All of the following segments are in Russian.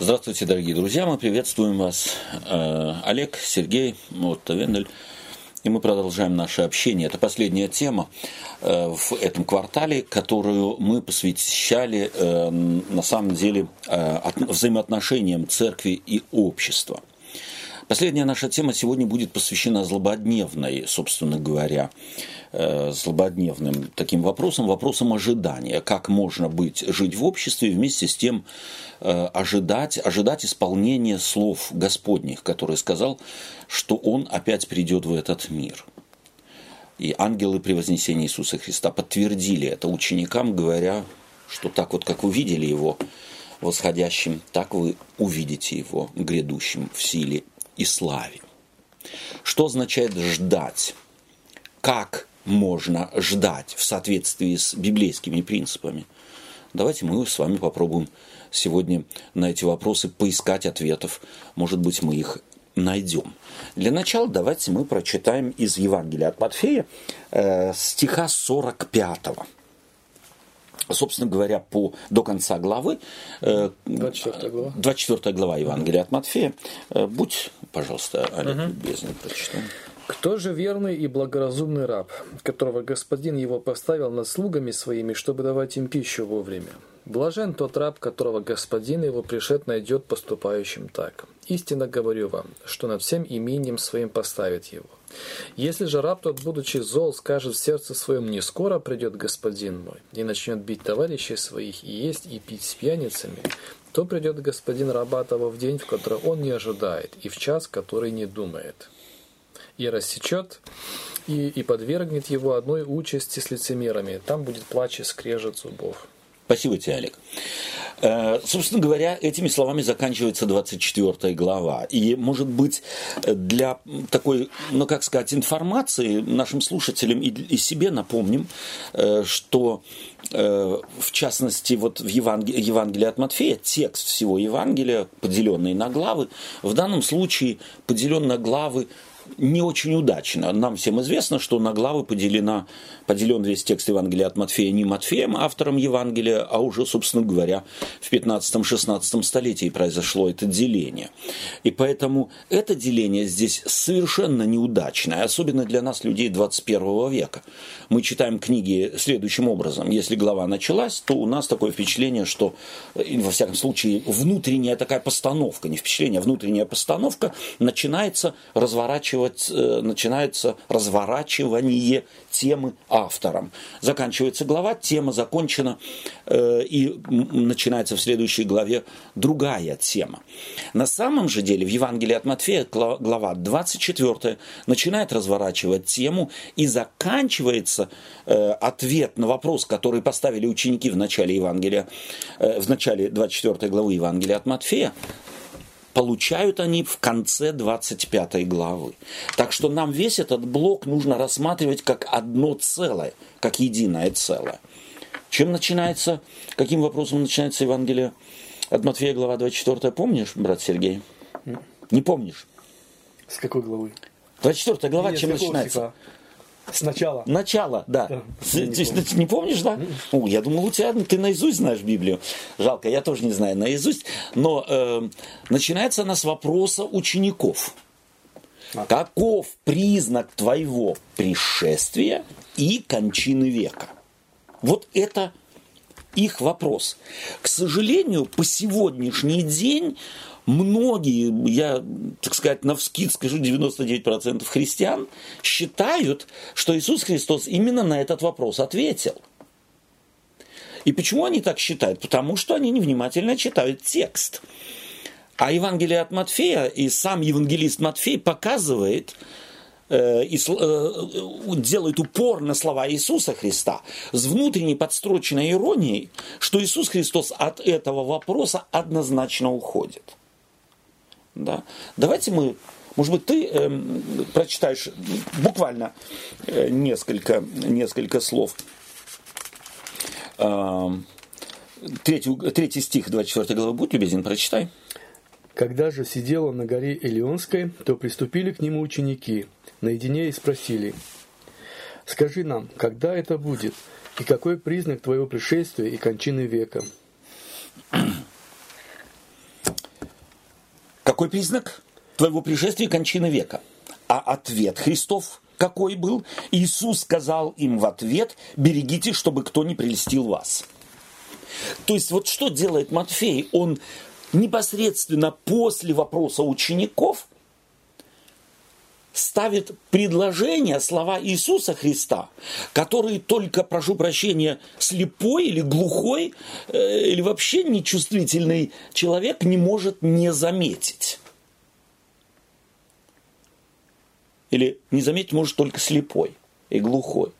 Здравствуйте, дорогие друзья, мы приветствуем вас. Э, Олег, Сергей, вот Вендель. И мы продолжаем наше общение. Это последняя тема э, в этом квартале, которую мы посвящали э, на самом деле взаимоотношениям церкви и общества. Последняя наша тема сегодня будет посвящена злободневной, собственно говоря, э, злободневным таким вопросам, вопросам ожидания. Как можно быть, жить в обществе и вместе с тем э, ожидать, ожидать исполнения слов Господних, который сказал, что Он опять придет в этот мир. И ангелы при вознесении Иисуса Христа подтвердили это ученикам, говоря, что так вот, как вы видели Его восходящим, так вы увидите Его грядущим в силе и славе. Что означает ждать? Как можно ждать в соответствии с библейскими принципами? Давайте мы с вами попробуем сегодня на эти вопросы поискать ответов. Может быть, мы их найдем. Для начала давайте мы прочитаем из Евангелия от Матфея э, стиха 45 собственно говоря, по, до конца главы. 24 глава. 24 глава Евангелия от Матфея. Э, будь, пожалуйста, Олег, угу. любезный, прочитай. Кто же верный и благоразумный раб, которого господин его поставил над слугами своими, чтобы давать им пищу вовремя? Блажен тот раб, которого господин его пришед найдет поступающим так. Истинно говорю вам, что над всем имением своим поставит его. Если же раб тот, будучи зол, скажет в сердце своем, не скоро придет господин мой, и начнет бить товарищей своих, и есть, и пить с пьяницами, то придет господин раба того в день, в который он не ожидает, и в час, который не думает. И рассечет, и, и подвергнет его одной участи с лицемерами. Там будет плач и скрежет зубов. Спасибо тебе, Олег. Э, собственно говоря, этими словами заканчивается 24 глава. И, может быть, для такой, ну, как сказать, информации нашим слушателям и, себе напомним, э, что э, в частности, вот в Евангелии, Евангелии от Матфея, текст всего Евангелия, поделенный на главы, в данном случае поделен на главы не очень удачно. Нам всем известно, что на главы поделена, поделен весь текст Евангелия от Матфея не Матфеем, автором Евангелия, а уже, собственно говоря, в 15-16 столетии произошло это деление. И поэтому это деление здесь совершенно неудачное, особенно для нас, людей 21 века. Мы читаем книги следующим образом. Если глава началась, то у нас такое впечатление, что, во всяком случае, внутренняя такая постановка, не впечатление, а внутренняя постановка начинается разворачивать, э, начинается разворачивание темы автором. Заканчивается глава, тема закончена, э, и начинается в следующей главе другая тема. На самом же деле в Евангелии от Матфея глава 24 начинает разворачивать тему и заканчивается э, ответ на вопрос, который поставили ученики в начале Евангелия, в начале 24 главы Евангелия от Матфея, получают они в конце 25 главы. Так что нам весь этот блок нужно рассматривать как одно целое, как единое целое. Чем начинается, каким вопросом начинается Евангелие от Матфея, глава 24, помнишь, брат Сергей? Не помнишь? С какой главы? 24 глава, Нет, чем начинается? Стиха? Сначала. Начало, да. да ты, не, ты, не помнишь, да? О, я думал, у тебя ты наизусть знаешь Библию. Жалко, я тоже не знаю наизусть. Но э, начинается она с вопроса учеников. А. Каков признак твоего пришествия и кончины века? Вот это их вопрос. К сожалению, по сегодняшний день многие, я, так сказать, на вскид скажу, 99% христиан считают, что Иисус Христос именно на этот вопрос ответил. И почему они так считают? Потому что они невнимательно читают текст. А Евангелие от Матфея и сам евангелист Матфей показывает, э, и э, делает упор на слова Иисуса Христа с внутренней подстроченной иронией, что Иисус Христос от этого вопроса однозначно уходит. Да? Давайте мы, может быть, ты э, прочитаешь буквально э, несколько, несколько слов. Э, третий, третий стих 24 главы, будь любезен, прочитай. Когда же сидел он на горе Илионской, то приступили к нему ученики наедине и спросили, «Скажи нам, когда это будет, и какой признак твоего пришествия и кончины века?» Какой признак твоего пришествия кончины века? А ответ Христов какой был? Иисус сказал им в ответ, берегите, чтобы кто не прельстил вас. То есть вот что делает Матфей? Он непосредственно после вопроса учеников ставит предложение, слова Иисуса Христа, которые только, прошу прощения, слепой или глухой э, или вообще нечувствительный человек не может не заметить. Или не заметить может только слепой и глухой.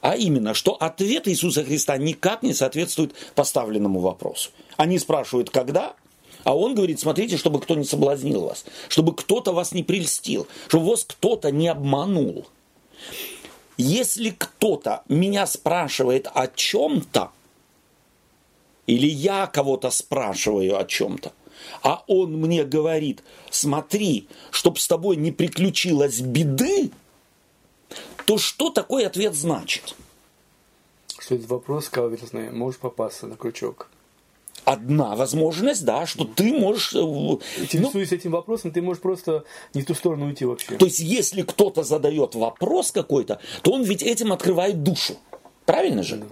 А именно, что ответ Иисуса Христа никак не соответствует поставленному вопросу. Они спрашивают, когда, а он говорит, смотрите, чтобы кто не соблазнил вас, чтобы кто-то вас не прельстил, чтобы вас кто-то не обманул. Если кто-то меня спрашивает о чем-то, или я кого-то спрашиваю о чем-то, а он мне говорит, смотри, чтобы с тобой не приключилось беды, то что такой ответ значит? Что этот вопрос каверзный, можешь попасться на крючок одна возможность, да, что ты можешь... Э, Интересуясь ну, этим вопросом, ты можешь просто не в ту сторону уйти вообще. То есть, если кто-то задает вопрос какой-то, то он ведь этим открывает душу. Правильно же? Да.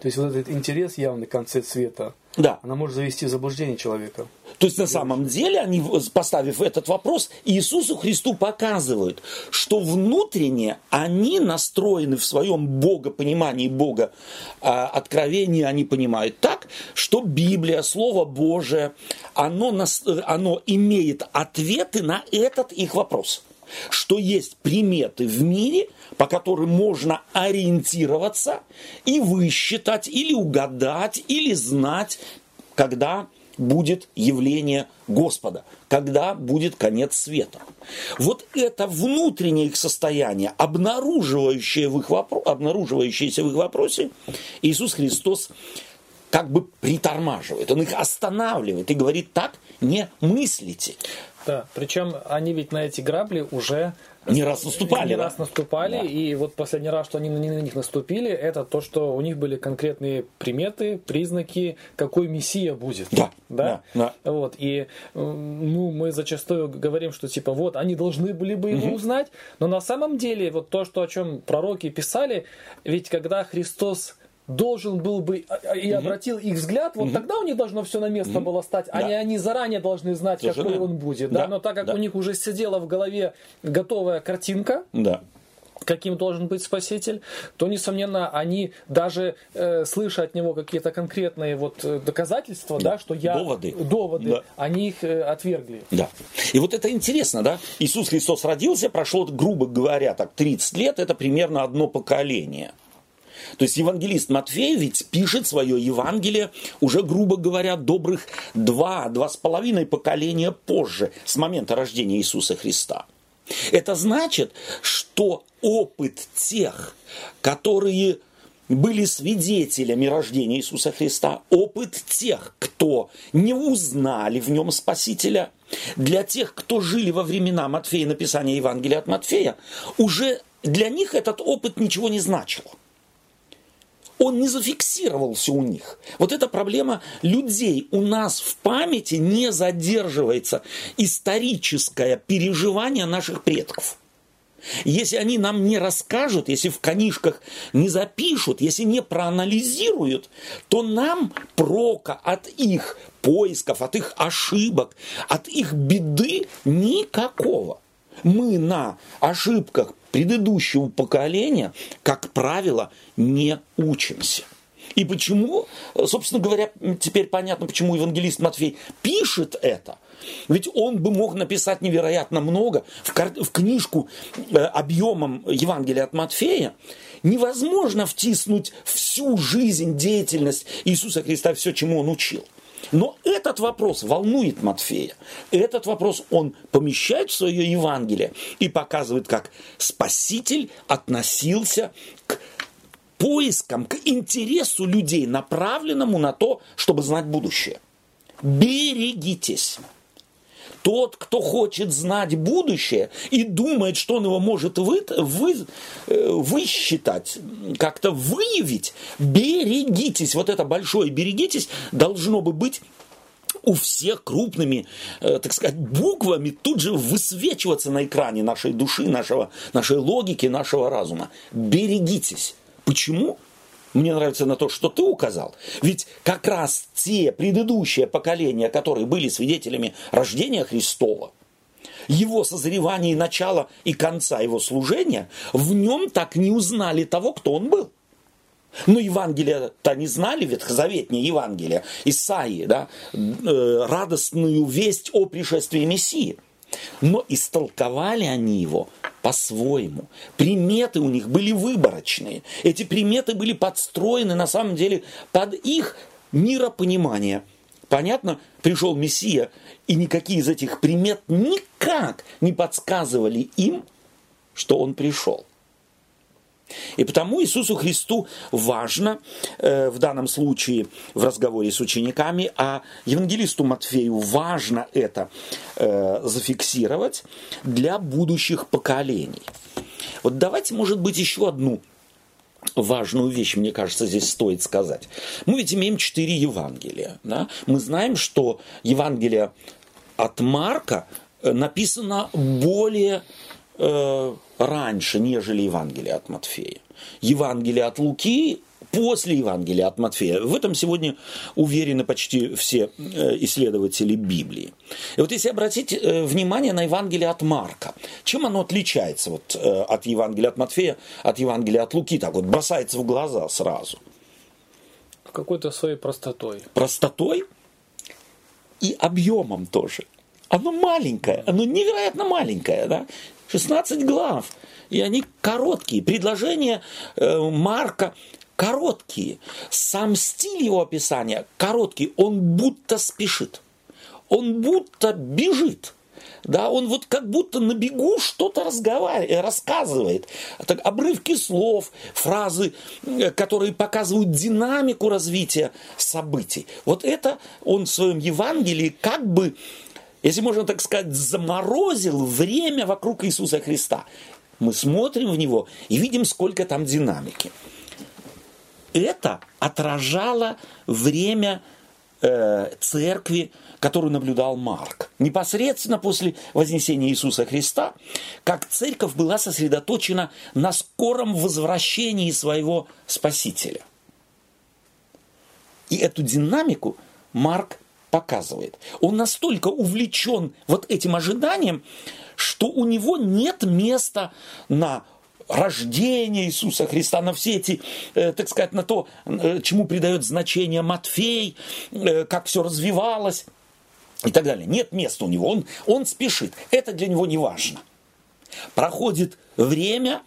То есть, вот этот интерес явный, концепт света, да. она может завести в заблуждение человека. То есть на самом деле они, поставив этот вопрос, Иисусу Христу показывают, что внутренне они настроены в своем богопонимании, бога а, откровении, они понимают так, что Библия, Слово Божие, оно, оно имеет ответы на этот их вопрос что есть приметы в мире, по которым можно ориентироваться и высчитать, или угадать, или знать, когда будет явление Господа, когда будет конец света. Вот это внутреннее их состояние, обнаруживающее в их вопро- обнаруживающееся в их вопросе, Иисус Христос как бы притормаживает, он их останавливает и говорит так, не мыслите. Да, причем они ведь на эти грабли уже не раз наступали. Не да? раз наступали, да. и вот последний раз, что они на них наступили, это то, что у них были конкретные приметы, признаки, какой мессия будет. Да. Да? да, да. Вот, и ну, мы зачастую говорим, что типа вот, они должны были бы его угу. узнать, но на самом деле вот то, что о чем пророки писали, ведь когда Христос должен был бы а, а, и обратил их взгляд, вот тогда у них должно все на место было стать, а не они заранее должны знать, Совершенно. какой он будет. Да? Но так как у них уже сидела в голове готовая картинка, да каким должен быть Спаситель, то, несомненно, они даже э, слыша от него какие-то конкретные вот э, доказательства, да, да что я... Доводы. Доводы, да. они их э, отвергли. Да. И вот это интересно, да? Иисус Христос родился, прошло, грубо говоря, так 30 лет, это примерно одно поколение – то есть евангелист Матфей ведь пишет свое Евангелие уже, грубо говоря, добрых два, два с половиной поколения позже, с момента рождения Иисуса Христа. Это значит, что опыт тех, которые были свидетелями рождения Иисуса Христа, опыт тех, кто не узнали в нем Спасителя, для тех, кто жили во времена Матфея, написания Евангелия от Матфея, уже для них этот опыт ничего не значил он не зафиксировался у них. Вот эта проблема людей. У нас в памяти не задерживается историческое переживание наших предков. Если они нам не расскажут, если в книжках не запишут, если не проанализируют, то нам прока от их поисков, от их ошибок, от их беды никакого. Мы на ошибках предыдущего поколения, как правило, не учимся. И почему, собственно говоря, теперь понятно, почему евангелист Матфей пишет это. Ведь он бы мог написать невероятно много в, в книжку э, объемом Евангелия от Матфея. Невозможно втиснуть всю жизнь, деятельность Иисуса Христа, все, чему он учил. Но этот вопрос волнует Матфея. Этот вопрос он помещает в свое Евангелие и показывает, как Спаситель относился к поискам, к интересу людей, направленному на то, чтобы знать будущее. Берегитесь. Тот, кто хочет знать будущее и думает, что он его может вы, вы, э, высчитать, как-то выявить, берегитесь. Вот это большое берегитесь должно бы быть у всех крупными, э, так сказать, буквами тут же высвечиваться на экране нашей души, нашего, нашей логики, нашего разума. Берегитесь. Почему? Мне нравится на то, что ты указал. Ведь как раз те предыдущие поколения, которые были свидетелями рождения Христова, его созревания и начала и конца его служения, в нем так не узнали того, кто он был. Но Евангелие-то не знали, ветхозаветнее Евангелие, Исаии, да, э, радостную весть о пришествии Мессии. Но истолковали они его по-своему. Приметы у них были выборочные. Эти приметы были подстроены на самом деле под их миропонимание. Понятно, пришел Мессия, и никакие из этих примет никак не подсказывали им, что он пришел. И потому Иисусу Христу важно э, в данном случае в разговоре с учениками, а евангелисту Матфею важно это э, зафиксировать для будущих поколений. Вот давайте, может быть, еще одну важную вещь, мне кажется, здесь стоит сказать. Мы ведь имеем четыре Евангелия. Да? Мы знаем, что Евангелие от Марка э, написано более э, раньше, нежели Евангелие от Матфея. Евангелие от Луки после Евангелия от Матфея. В этом сегодня уверены почти все э, исследователи Библии. И вот если обратить э, внимание на Евангелие от Марка, чем оно отличается вот от Евангелия от Матфея, от Евангелия от Луки, так вот бросается в глаза сразу? Какой-то своей простотой. Простотой и объемом тоже. Оно маленькое, оно невероятно маленькое, да? 16 глав. И они короткие. Предложения э, Марка короткие. Сам стиль его описания короткий. Он будто спешит. Он будто бежит. Да, он вот как будто на бегу что-то разговаривает, рассказывает. Так, обрывки слов, фразы, э, которые показывают динамику развития событий. Вот это он в своем Евангелии как бы если можно так сказать, заморозил время вокруг Иисуса Христа. Мы смотрим в него и видим, сколько там динамики. Это отражало время э, церкви, которую наблюдал Марк. Непосредственно после вознесения Иисуса Христа, как церковь была сосредоточена на скором возвращении своего Спасителя. И эту динамику Марк показывает. Он настолько увлечен вот этим ожиданием, что у него нет места на рождение Иисуса Христа, на все эти, э, так сказать, на то, э, чему придает значение Матфей, э, как все развивалось и так далее. Нет места у него, он, он спешит. Это для него не важно. Проходит время,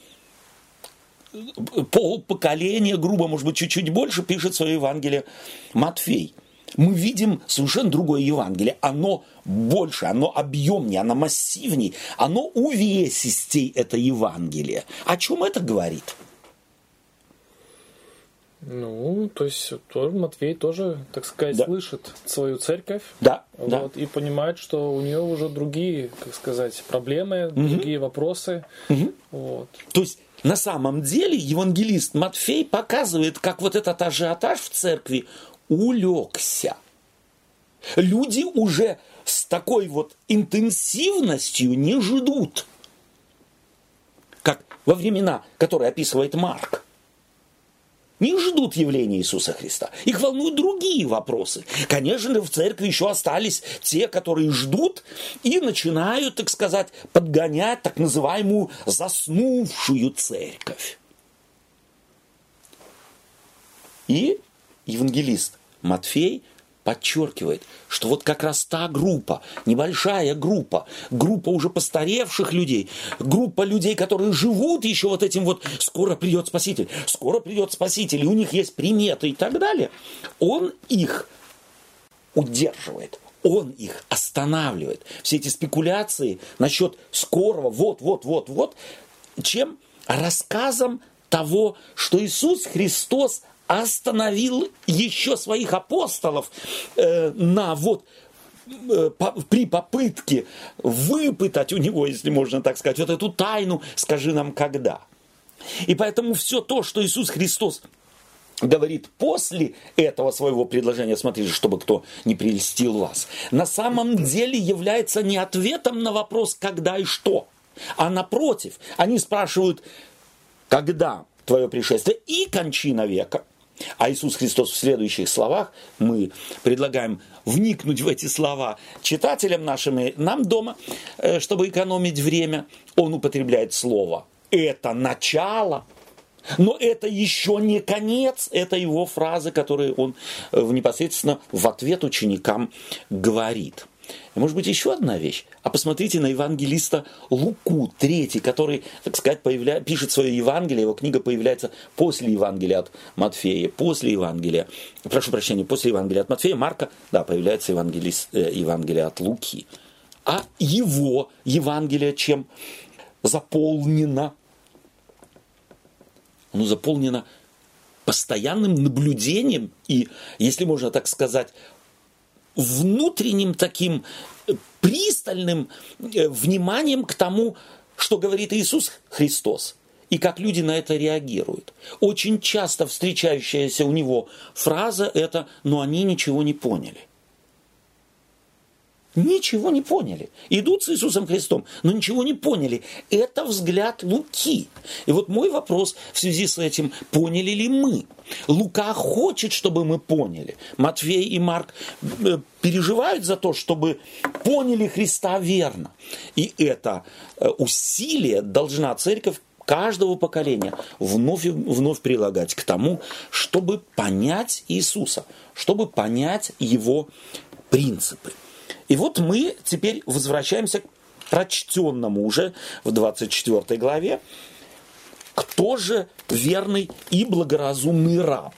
пол поколения, грубо, может быть, чуть-чуть больше, пишет свое Евангелие Матфей – мы видим совершенно другое Евангелие. Оно больше, оно объемнее, оно массивнее, оно увесистей, это Евангелие. О чем это говорит? Ну, то есть Матвей тоже, так сказать, да. слышит свою церковь. Да, вот, да. И понимает, что у нее уже другие, как сказать, проблемы, угу. другие вопросы. Угу. Вот. То есть на самом деле евангелист Матфей показывает, как вот этот ажиотаж в церкви, улегся. Люди уже с такой вот интенсивностью не ждут, как во времена, которые описывает Марк. Не ждут явления Иисуса Христа. Их волнуют другие вопросы. Конечно, в церкви еще остались те, которые ждут и начинают, так сказать, подгонять так называемую заснувшую церковь. И евангелист Матфей подчеркивает, что вот как раз та группа, небольшая группа, группа уже постаревших людей, группа людей, которые живут еще вот этим вот «скоро придет Спаситель», «скоро придет Спаситель», и у них есть приметы и так далее, он их удерживает, он их останавливает. Все эти спекуляции насчет скорого вот-вот-вот-вот, чем рассказом того, что Иисус Христос остановил еще своих апостолов э, на вот э, при попытке выпытать у него, если можно так сказать, вот эту тайну, скажи нам когда. И поэтому все то, что Иисус Христос говорит после этого своего предложения, смотрите, чтобы кто не прельстил вас, на самом деле является не ответом на вопрос «когда и что», а напротив, они спрашивают «когда твое пришествие и кончина века». А Иисус Христос в следующих словах, мы предлагаем вникнуть в эти слова читателям нашим и нам дома, э, чтобы экономить время, он употребляет слово. «это начало», но это еще не конец, это его фразы, которые он э, непосредственно в ответ ученикам говорит. И может быть еще одна вещь. А посмотрите на евангелиста Луку, третий, который, так сказать, появля... пишет свое Евангелие, его книга появляется после Евангелия от Матфея, после Евангелия, прошу прощения, после Евангелия от Матфея, Марка, да, появляется евангелист, э, Евангелие от Луки. А его Евангелие чем заполнено? Оно заполнено постоянным наблюдением и, если можно так сказать, внутренним таким э, пристальным э, вниманием к тому, что говорит Иисус Христос и как люди на это реагируют. Очень часто встречающаяся у него фраза это «но они ничего не поняли» ничего не поняли. Идут с Иисусом Христом, но ничего не поняли. Это взгляд Луки. И вот мой вопрос в связи с этим, поняли ли мы? Лука хочет, чтобы мы поняли. Матфей и Марк э, переживают за то, чтобы поняли Христа верно. И это э, усилие должна церковь каждого поколения вновь и вновь прилагать к тому, чтобы понять Иисуса, чтобы понять Его принципы. И вот мы теперь возвращаемся к прочтенному уже в 24 главе. Кто же верный и благоразумный раб?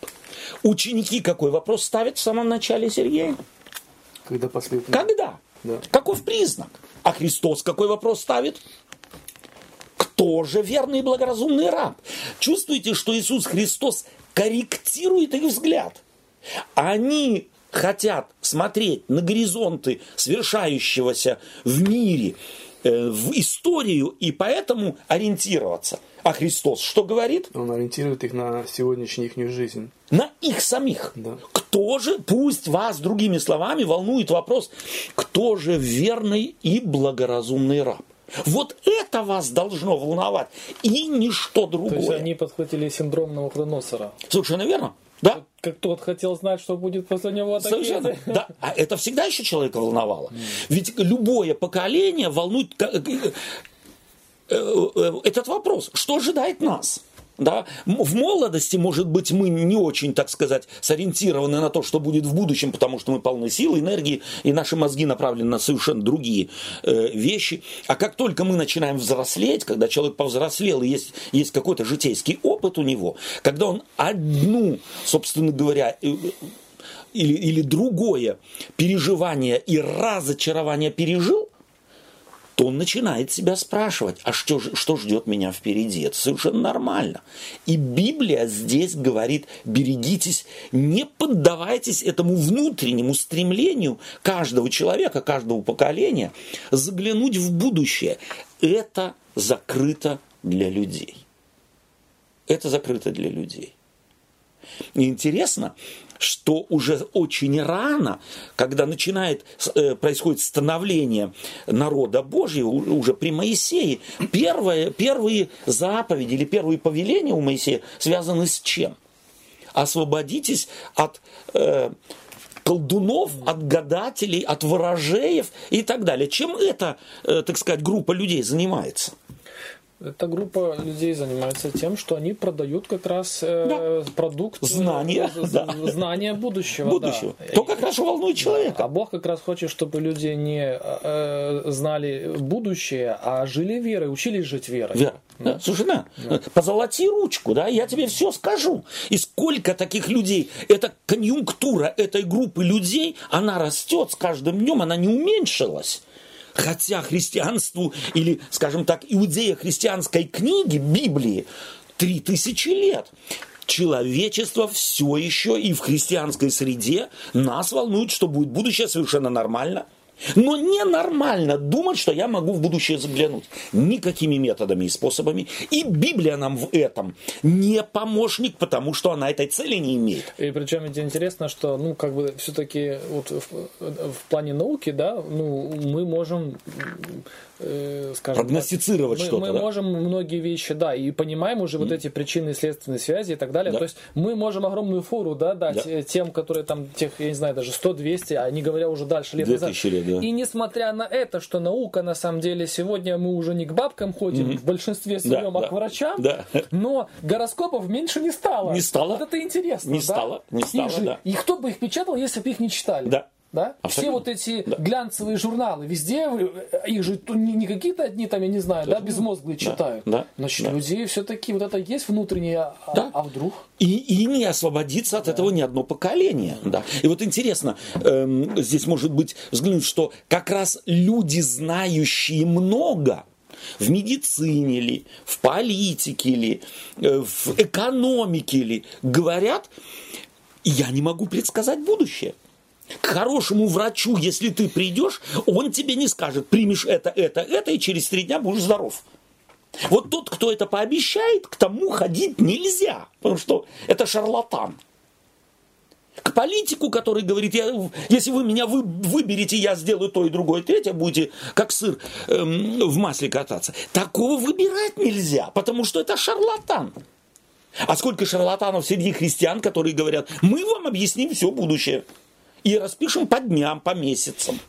Ученики какой вопрос ставят в самом начале, Сергей? Когда последний? Когда? Да. Каков признак? А Христос какой вопрос ставит? Кто же верный и благоразумный раб? Чувствуете, что Иисус Христос корректирует их взгляд? Они хотят смотреть на горизонты свершающегося в мире, э, в историю и поэтому ориентироваться. А Христос что говорит? Он ориентирует их на сегодняшнюю их жизнь. На их самих. Да. Кто же, пусть вас другими словами волнует вопрос, кто же верный и благоразумный раб? Вот это вас должно волновать, и ничто другое. То есть они подхватили синдром Навуходоносора. Совершенно верно. Да. Как тот хотел знать, что будет после него. Совершенно. Да. А это всегда еще человека волновало. Ведь любое поколение волнует э, э, э, этот вопрос. Что ожидает нас? Да? В молодости, может быть, мы не очень, так сказать, сориентированы на то, что будет в будущем, потому что мы полны сил, энергии, и наши мозги направлены на совершенно другие э, вещи. А как только мы начинаем взрослеть, когда человек повзрослел, и есть, есть какой-то житейский опыт у него, когда он одну, собственно говоря, э, или, или другое переживание и разочарование пережил, то он начинает себя спрашивать, а что, что ждет меня впереди? Это совершенно нормально. И Библия здесь говорит, берегитесь, не поддавайтесь этому внутреннему стремлению каждого человека, каждого поколения заглянуть в будущее. Это закрыто для людей. Это закрыто для людей. И интересно, что уже очень рано, когда начинает, э, происходит становление народа Божьего, уже при Моисее, первые, первые заповеди или первые повеления у Моисея связаны с чем? Освободитесь от э, колдунов, от гадателей, от ворожеев и так далее. Чем эта, э, так сказать, группа людей занимается? Эта группа людей занимается тем, что они продают как раз э, да. продукт знания, э, да. знания будущего. будущего. Да. То как раз волнует человека. Да. А Бог как раз хочет, чтобы люди не э, знали будущее, а жили верой, учились жить верой. Вера. Да. Да. Слушай, да. да. позолоти ручку, да, я тебе все скажу. И сколько таких людей, эта конъюнктура этой группы людей, она растет с каждым днем, она не уменьшилась. Хотя христианству или, скажем так, иудея христианской книги, Библии, три тысячи лет. Человечество все еще и в христианской среде нас волнует, что будет будущее совершенно нормально. Но ненормально думать, что я могу в будущее заглянуть. Никакими методами и способами. И Библия нам в этом не помощник, потому что она этой цели не имеет. И причем ведь интересно, что, ну, как бы все-таки вот в, в плане науки, да, ну, мы можем э, скажем прогностицировать что-то. Мы да? можем многие вещи, да, и понимаем уже mm. вот эти причины следственные связи и так далее. Да. То есть мы можем огромную фору, да, дать да. тем, которые там тех, я не знаю, даже 100-200, а не говоря уже дальше лет назад. Лет, да. И несмотря на это, что наука на самом деле сегодня мы уже не к бабкам ходим, mm-hmm. в большинстве своем, да, а да. к врачам, да. но гороскопов меньше не стало. Не стало. Вот это интересно. Не да? стало. Не стало, их же, да. И кто бы их печатал, если бы их не читали? Да. Да? Все вот эти да. глянцевые журналы, везде их же не, не какие-то одни там, я не знаю, да, безмозглые да. читают. Да. Значит, да. людей все-таки вот это есть внутреннее, а, да. а вдруг? И, и не освободиться от да. этого ни одно поколение. Да. И вот интересно, эм, здесь может быть взглянуть, что как раз люди, знающие много, в медицине ли, в политике ли, э, в экономике ли, говорят, я не могу предсказать будущее. К хорошему врачу, если ты придешь, он тебе не скажет, примешь это, это, это, и через три дня будешь здоров. Вот тот, кто это пообещает, к тому ходить нельзя, потому что это шарлатан. К политику, который говорит, я, если вы меня вы, выберете, я сделаю то и другое, третье, будете как сыр эм, в масле кататься. Такого выбирать нельзя, потому что это шарлатан. А сколько шарлатанов среди христиан, которые говорят, мы вам объясним все будущее и распишем по дням, по месяцам.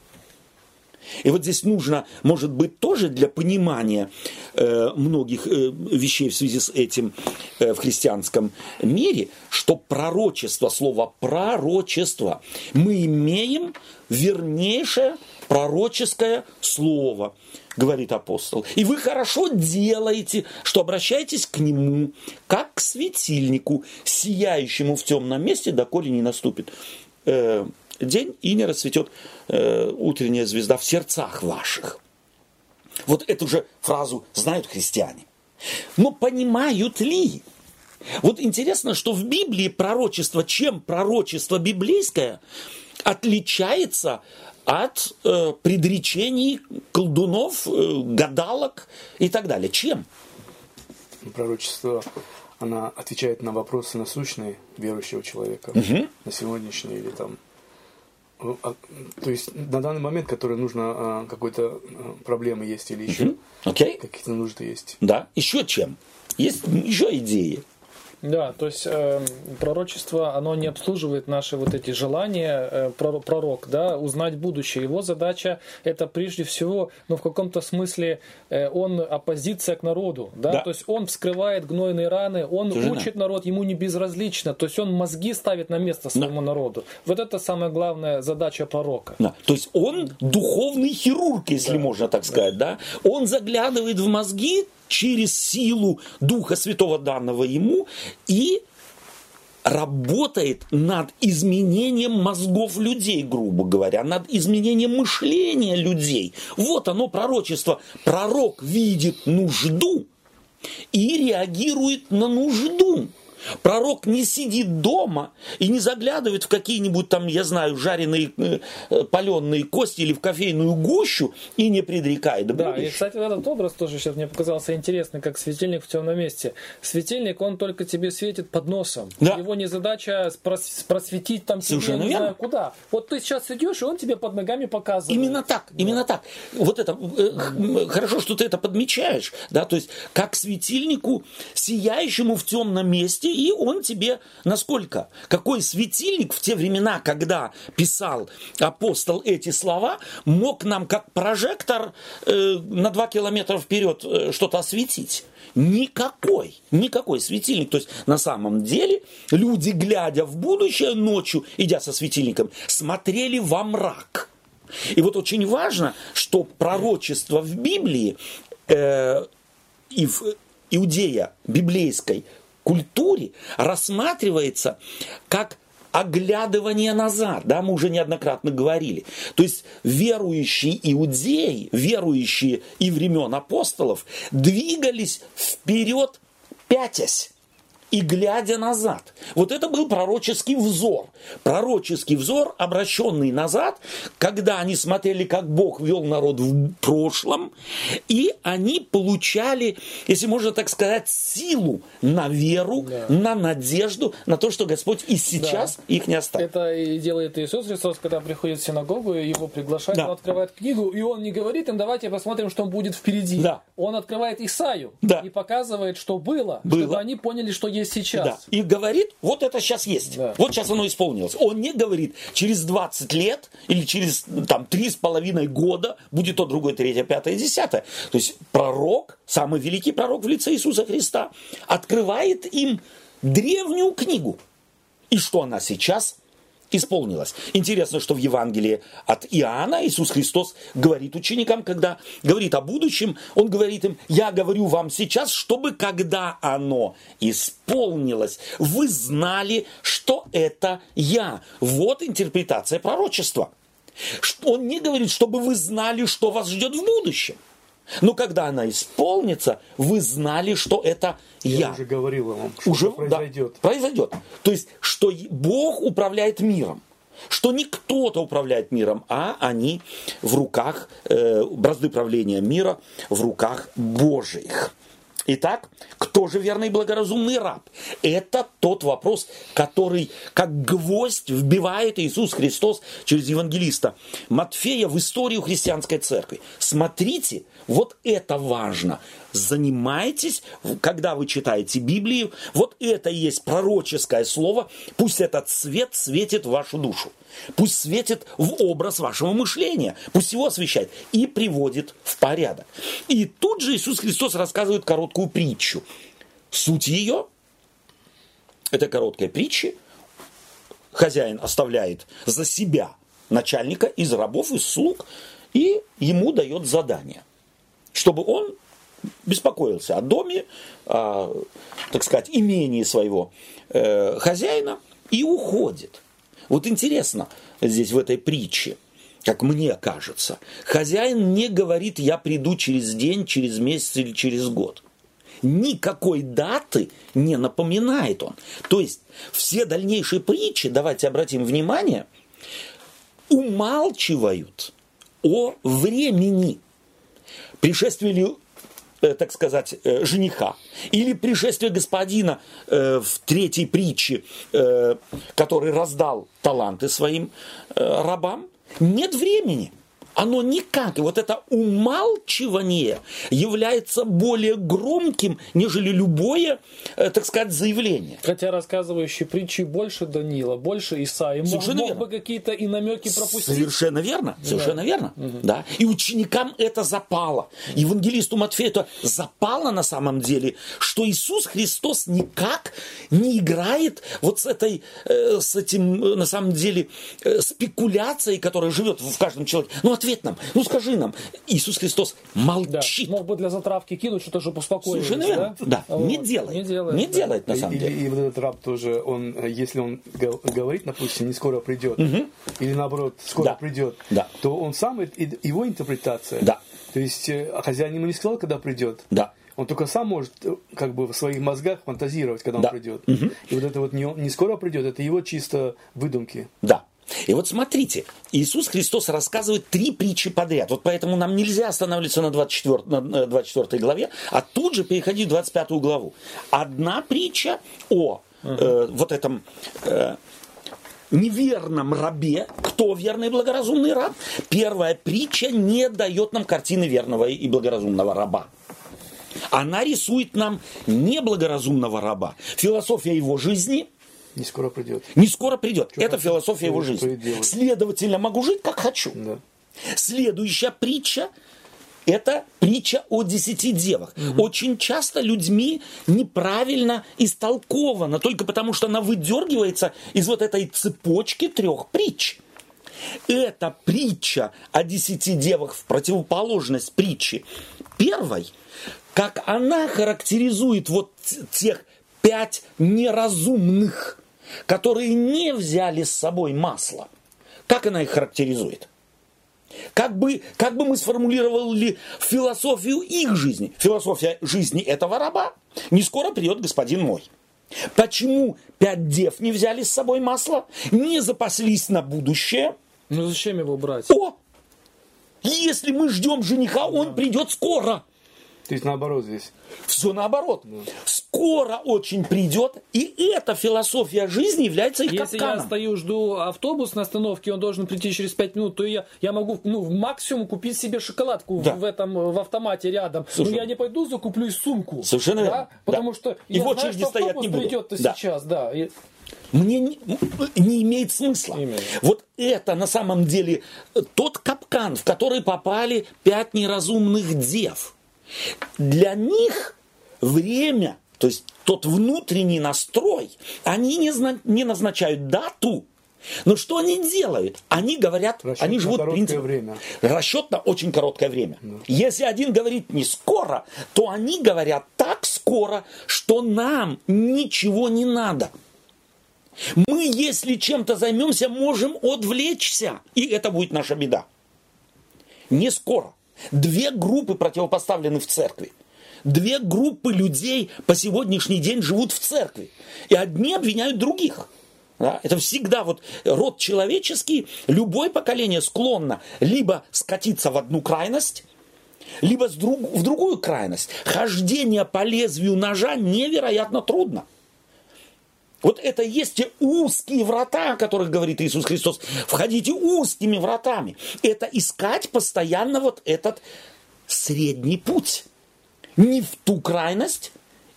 И вот здесь нужно, может быть, тоже для понимания э, многих э, вещей в связи с этим э, в христианском мире, что пророчество, слово пророчество, мы имеем вернейшее пророческое слово, говорит апостол. И вы хорошо делаете, что обращаетесь к нему, как к светильнику, сияющему в темном месте, доколе не наступит э, день и не расцветет э, утренняя звезда в сердцах ваших. Вот эту же фразу знают христиане. Но понимают ли? Вот интересно, что в Библии пророчество, чем пророчество библейское отличается от э, предречений колдунов, э, гадалок и так далее. Чем? Пророчество, она отвечает на вопросы насущные верующего человека, угу. на сегодняшний или там ну, а, то есть на данный момент, который нужно а, какой-то а, проблемы есть или еще okay. какие-то нужды есть. Да, еще чем? Есть еще идеи. Да, то есть э, пророчество, оно не обслуживает наши вот эти желания, э, пророк, да, узнать будущее. Его задача это прежде всего, ну, в каком-то смысле, э, он оппозиция к народу, да? да, то есть он вскрывает гнойные раны, он Слушай, учит народ, ему не безразлично, то есть он мозги ставит на место своему да. народу. Вот это самая главная задача пророка. Да. То есть он духовный хирург, если да. можно так сказать, да. да? Он заглядывает в мозги через силу Духа Святого данного ему и работает над изменением мозгов людей, грубо говоря, над изменением мышления людей. Вот оно пророчество. Пророк видит нужду и реагирует на нужду. Пророк не сидит дома и не заглядывает в какие-нибудь там, я знаю, жареные, э, э паленые кости или в кофейную гущу и не предрекает. Да, и, кстати, этот образ тоже сейчас мне показался интересный, как светильник в темном месте. Светильник, он только тебе светит под носом. Да. Его не задача просветить там тебе, не знаю, куда. Вот ты сейчас идешь, и он тебе под ногами показывает. Именно так, да. именно так. Вот это, э, хорошо, что ты это подмечаешь, да, то есть как светильнику, сияющему в темном месте, и он тебе, насколько, какой светильник в те времена, когда писал апостол эти слова, мог нам как прожектор э, на два километра вперед э, что-то осветить. Никакой, никакой светильник. То есть на самом деле люди, глядя в будущее ночью, идя со светильником, смотрели во мрак. И вот очень важно, что пророчество в Библии э, и в Иудея библейской культуре рассматривается как оглядывание назад, да, мы уже неоднократно говорили. То есть верующие иудеи, верующие и времен апостолов двигались вперед пятясь. И глядя назад. Вот это был пророческий взор. Пророческий взор, обращенный назад, когда они смотрели, как Бог вел народ в прошлом, и они получали, если можно так сказать, силу на веру, да. на надежду, на то, что Господь и сейчас да. их не оставит. Это и делает Иисус Христос, когда приходит в синагогу, его приглашают, да. он открывает книгу, и он не говорит им, давайте посмотрим, что будет впереди. Да. Он открывает Исаю да. и показывает, что было, было, чтобы они поняли, что есть сейчас. Да. И говорит, вот это сейчас есть. Да. Вот сейчас оно исполнилось. Он не говорит, через 20 лет или через там, 3,5 года будет то, другое, третье, пятое, десятое. То есть пророк, самый великий пророк в лице Иисуса Христа, открывает им древнюю книгу. И что она сейчас исполнилось. Интересно, что в Евангелии от Иоанна Иисус Христос говорит ученикам, когда говорит о будущем, Он говорит им, я говорю вам сейчас, чтобы когда оно исполнилось, вы знали, что это я. Вот интерпретация пророчества. Он не говорит, чтобы вы знали, что вас ждет в будущем. Но когда она исполнится, вы знали, что это я. Я уже говорил вам, что уже, произойдет. Да, произойдет. То есть, что Бог управляет миром. Что не кто-то управляет миром, а они в руках, э, бразды правления мира в руках Божьих. Итак, кто же верный и благоразумный раб? Это тот вопрос, который как гвоздь вбивает Иисус Христос через евангелиста Матфея в историю христианской церкви. Смотрите, вот это важно. Занимайтесь, когда вы читаете Библию, вот это и есть пророческое слово. Пусть этот свет светит в вашу душу. Пусть светит в образ вашего мышления. Пусть его освещает и приводит в порядок. И тут же Иисус Христос рассказывает короткую притчу. Суть ее, это короткая притча, хозяин оставляет за себя начальника из рабов, из слуг, и ему дает задание чтобы он беспокоился о доме, о, так сказать, имении своего э, хозяина и уходит. Вот интересно здесь в этой притче, как мне кажется, хозяин не говорит, я приду через день, через месяц или через год. Никакой даты не напоминает он. То есть все дальнейшие притчи, давайте обратим внимание, умалчивают о времени пришествие э, так сказать, э, жениха, или пришествие господина э, в третьей притче, который раздал таланты своим рабам, нет времени – оно никак, и вот это умалчивание является более громким, нежели любое, э, так сказать, заявление. Хотя рассказывающий притчи больше Данила, больше Исаи, мог, мог бы какие-то и намеки пропустить. Совершенно верно, совершенно да. верно. Угу. Да. И ученикам это запало. Евангелисту Матфею это запало на самом деле, что Иисус Христос никак не играет вот с этой, э, с этим, э, на самом деле, спекуляцией, которая живет в каждом человеке. Ну, ответь нам, ну скажи нам. Иисус Христос молчит. Да. Мог бы для затравки кинуть, что-то чтобы успокоились. Совершенно. Да, да. не делает. Не делает, не да. делает на самом и, деле. И, и вот этот раб тоже, он, если он говорит, допустим, не скоро придет, угу. или наоборот, скоро да. придет, да. то он сам, его интерпретация. Да. То есть э, хозяин ему не сказал, когда придет. Да. Он только сам может э, как бы в своих мозгах фантазировать, когда да. он придет. Угу. И вот это вот не, не скоро придет, это его чисто выдумки. Да. И вот смотрите, Иисус Христос рассказывает три притчи подряд. Вот поэтому нам нельзя останавливаться на 24, на 24 главе, а тут же переходить в 25 главу. Одна притча о э, вот этом э, неверном рабе. Кто верный и благоразумный раб? Первая притча не дает нам картины верного и благоразумного раба. Она рисует нам неблагоразумного раба. Философия его жизни – не скоро придет. Не скоро придет. Что Это хочу, философия его жизни. Следовательно, могу жить как хочу. Да. Следующая притча это притча о десяти девах. Угу. Очень часто людьми неправильно истолкована, только потому что она выдергивается из вот этой цепочки трех притч. Это притча о десяти девах в противоположность притче первой, как она характеризует вот тех пять неразумных которые не взяли с собой масло. Как она их характеризует? Как бы, как бы мы сформулировали философию их жизни? Философия жизни этого раба. Не скоро придет господин мой. Почему пять дев не взяли с собой масло? Не запаслись на будущее? Ну зачем его брать? О! Если мы ждем жениха, он придет скоро. То есть наоборот здесь. Все наоборот. Скоро очень придет, и эта философия жизни является их Если капканом. я стою, жду автобус на остановке, он должен прийти через 5 минут, то я, я могу ну, максимум купить себе шоколадку Да. в этом в автомате рядом. Слушай. Но я не пойду закуплю и сумку. Совершенно да? верно. Потому Да. что И я в знаю, что стоять автобус не буду. придет Да. сейчас, да. И- Мне не, не имеет смысла. Именно. Вот это на самом деле тот капкан, в который попали пять неразумных дев. Для них время, то есть тот внутренний настрой, они не, не назначают дату, но что они делают? Они говорят, Расчет они на живут короткое принципом. время. Расчет на очень короткое время. Если один говорит не скоро, то они говорят так скоро, что нам ничего не надо. Мы, если чем-то займемся, можем отвлечься. И это будет наша беда. Не скоро. Две группы противопоставлены в церкви. Две группы людей по сегодняшний день живут в церкви. И одни обвиняют других. Да? Это всегда вот род человеческий, любое поколение склонно либо скатиться в одну крайность, либо в другую крайность. Хождение по лезвию ножа невероятно трудно. Вот это есть те узкие врата, о которых говорит Иисус Христос. Входите узкими вратами. Это искать постоянно вот этот средний путь. Не в ту крайность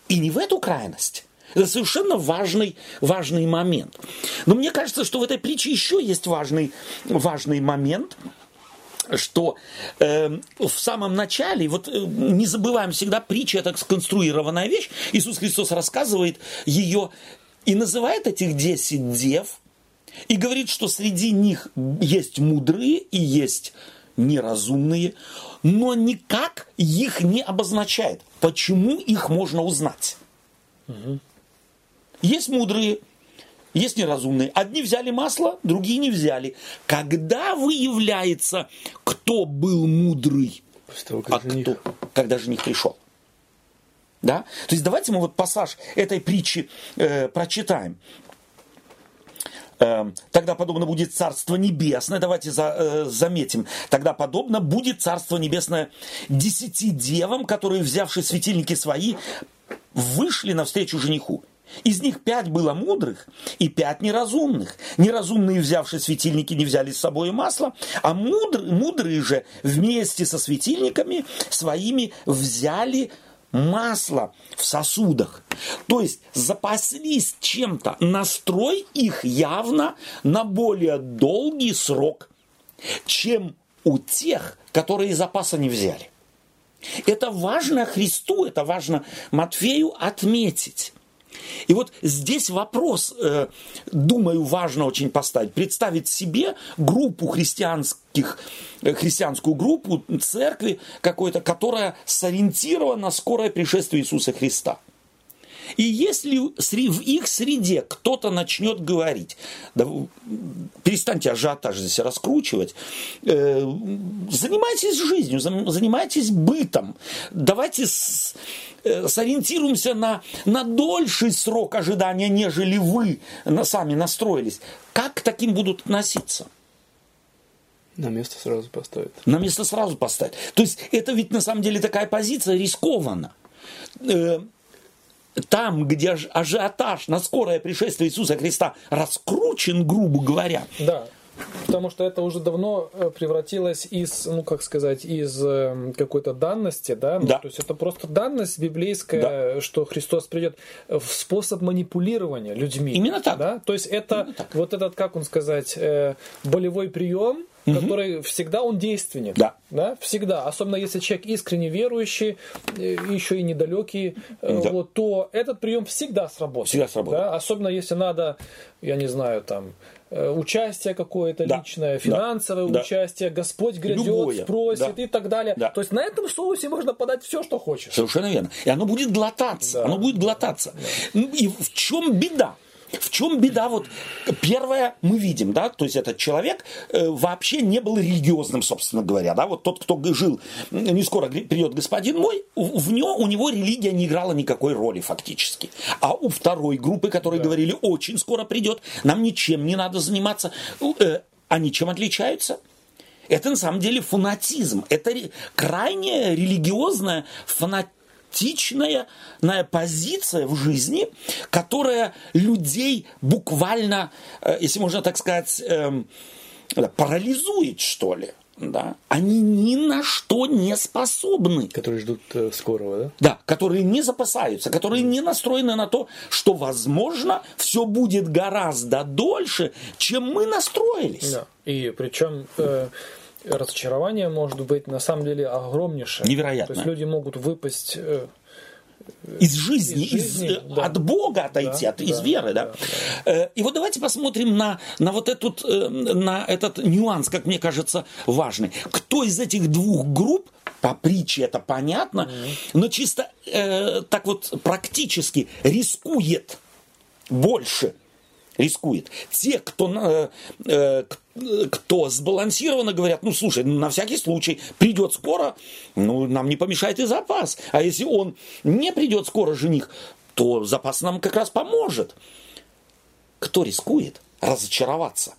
и не в эту крайность. Это совершенно важный, важный момент. Но мне кажется, что в этой притче еще есть важный, важный момент, что э, в самом начале, вот э, не забываем всегда, притча это сконструированная вещь. Иисус Христос рассказывает ее и называет этих десять дев, и говорит, что среди них есть мудрые и есть неразумные, но никак их не обозначает. Почему их можно узнать? Есть мудрые, есть неразумные. Одни взяли масло, другие не взяли. Когда выявляется, кто был мудрый, того, а кто, когда жених пришел? Да? То есть давайте мы вот пассаж этой притчи э, прочитаем. Эм, Тогда подобно будет Царство Небесное. Давайте за- э, заметим. Тогда подобно будет Царство Небесное десяти девам, которые, взявши светильники свои, вышли навстречу жениху. Из них пять было мудрых и пять неразумных. Неразумные, взявши светильники, не взяли с собой масло, а мудрые, мудрые же вместе со светильниками своими взяли масло в сосудах. То есть запаслись чем-то. Настрой их явно на более долгий срок, чем у тех, которые запаса не взяли. Это важно Христу, это важно Матфею отметить. И вот здесь вопрос, э, думаю, важно очень поставить. Представить себе группу христианских, э, христианскую группу церкви какой-то, которая сориентирована на скорое пришествие Иисуса Христа. И если в их среде кто-то начнет говорить, да, перестаньте ажиотаж здесь раскручивать, э, занимайтесь жизнью, занимайтесь бытом, давайте с- э, сориентируемся на, на дольший срок ожидания, нежели вы на, сами настроились. Как к таким будут относиться? На место сразу поставит. На место сразу поставить. То есть это ведь на самом деле такая позиция рискована. Там, где аж- ажиотаж на скорое пришествие Иисуса Христа раскручен, грубо говоря, Да. Потому что это уже давно э, превратилось из, ну как сказать, из э, какой-то данности, да? Ну, Да. То есть это просто данность библейская, что Христос придет в способ манипулирования людьми. Именно так. Да? То есть это вот этот, как он сказать, э, болевой прием, который всегда он действенен. Да. Да, всегда. Особенно если человек искренне верующий, э, еще и недалекий, э, Да. вот, то этот прием всегда сработает. Всегда сработает. Да? Особенно если надо, я не знаю, там, э, участие какое-то Да. личное, Да. финансовое Да. участие, Господь грядет, Любое. спросит Да. и так далее. Да. То есть на этом соусе можно подать все, что хочешь. Совершенно верно. И оно будет глотаться. Да. Оно будет глотаться. Ну, И в чем беда? В чем беда? Вот первое мы видим, да, то есть этот человек э, вообще не был религиозным, собственно говоря, да, вот тот, кто жил, не скоро придет господин мой, в него, у него религия не играла никакой роли фактически. А у второй группы, которые да. говорили, очень скоро придет, нам ничем не надо заниматься, э, они чем отличаются? Это на самом деле фанатизм. Это крайне религиозная фанатизм тактичная позиция в жизни, которая людей буквально, э, если можно так сказать, эм, парализует, что ли. Да, они ни на что не способны. Которые ждут э, скорого, да? Да, которые не запасаются, которые не настроены на то, что, возможно, все будет гораздо дольше, чем мы настроились. Да. И причем э, разочарование может быть на самом деле огромнейшее. Невероятно. То есть люди могут выпасть э, из жизни, из, жизни, из, да. от Бога отойти, да, от, из да, веры, да. да, да. Э, и вот давайте посмотрим на, на вот этот, э, на этот нюанс, как мне кажется, важный. Кто из этих двух групп по притче это понятно, mm-hmm. но чисто э, так вот практически рискует больше рискует. Те, кто, э, э, кто сбалансированно говорят, ну, слушай, на всякий случай, придет скоро, ну, нам не помешает и запас. А если он не придет скоро, жених, то запас нам как раз поможет. Кто рискует разочароваться?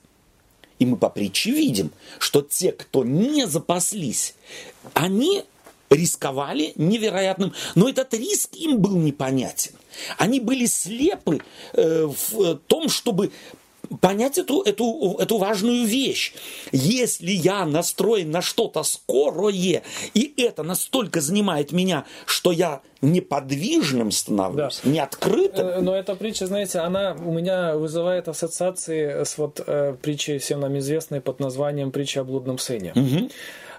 И мы по притче видим, что те, кто не запаслись, они рисковали невероятным, но этот риск им был непонятен. Они были слепы э, в том, чтобы понять эту, эту, эту важную вещь. Если я настроен на что-то скорое, и это настолько занимает меня, что я неподвижным становлюсь, да. не открытым. Э, но эта притча, знаете, она у меня вызывает ассоциации с вот э, притчей всем нам известной под названием «Притча о блудном сыне». Угу.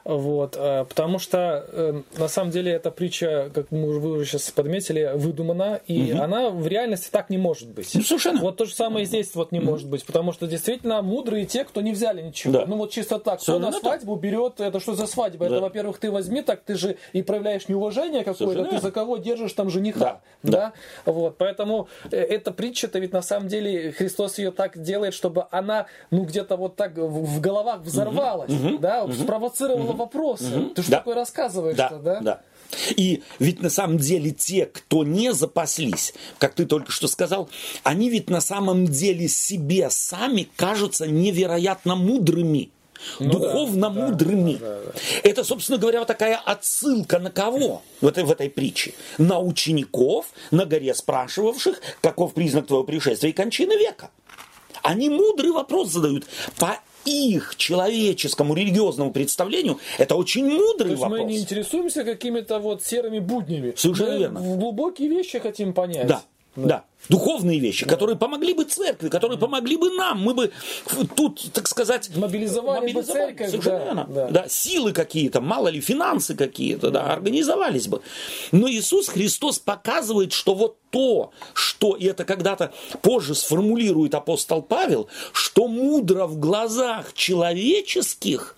Вот, э, потому что э, на самом деле эта притча, как мы, вы уже сейчас подметили, выдумана, и угу. она в реальности так не может быть. Ну, совершенно. Вот то же самое здесь вот не угу. может быть, потому что действительно мудрые те, кто не взяли ничего. Да. Ну вот чисто так, кто на свадьбу берет, это что за свадьба? Да. Это, во-первых, ты возьми, так ты же и проявляешь неуважение какое-то, ты за кого держишь там жениха. Да. Да? да. Вот, поэтому э, эта притча-то ведь на самом деле Христос ее так делает, чтобы она, ну где-то вот так в головах взорвалась, угу. да, угу. спровоцировала вопросы. Угу. Ты что да. такое рассказываешь да. да? Да. И ведь на самом деле те, кто не запаслись, как ты только что сказал, они ведь на самом деле себе сами кажутся невероятно мудрыми. Ну, духовно да, мудрыми. Да, да, да. Это, собственно говоря, вот такая отсылка на кого в этой, в этой притче? На учеников, на горе спрашивавших, каков признак твоего пришествия и кончины века. Они мудрый вопрос задают. По их человеческому религиозному представлению это очень мудрый То есть вопрос. мы не интересуемся какими-то вот серыми буднями. Совершенно мы верно. глубокие вещи хотим понять. Да. Да. да. Духовные вещи, да. которые помогли бы церкви, которые помогли бы нам. Мы бы тут, так сказать, мобилизовали, мобилизовали бы церковь. Да, да. да, силы какие-то, мало ли финансы какие-то, да, организовались бы. Но Иисус Христос показывает, что вот то, что, и это когда-то позже сформулирует апостол Павел, что мудро в глазах человеческих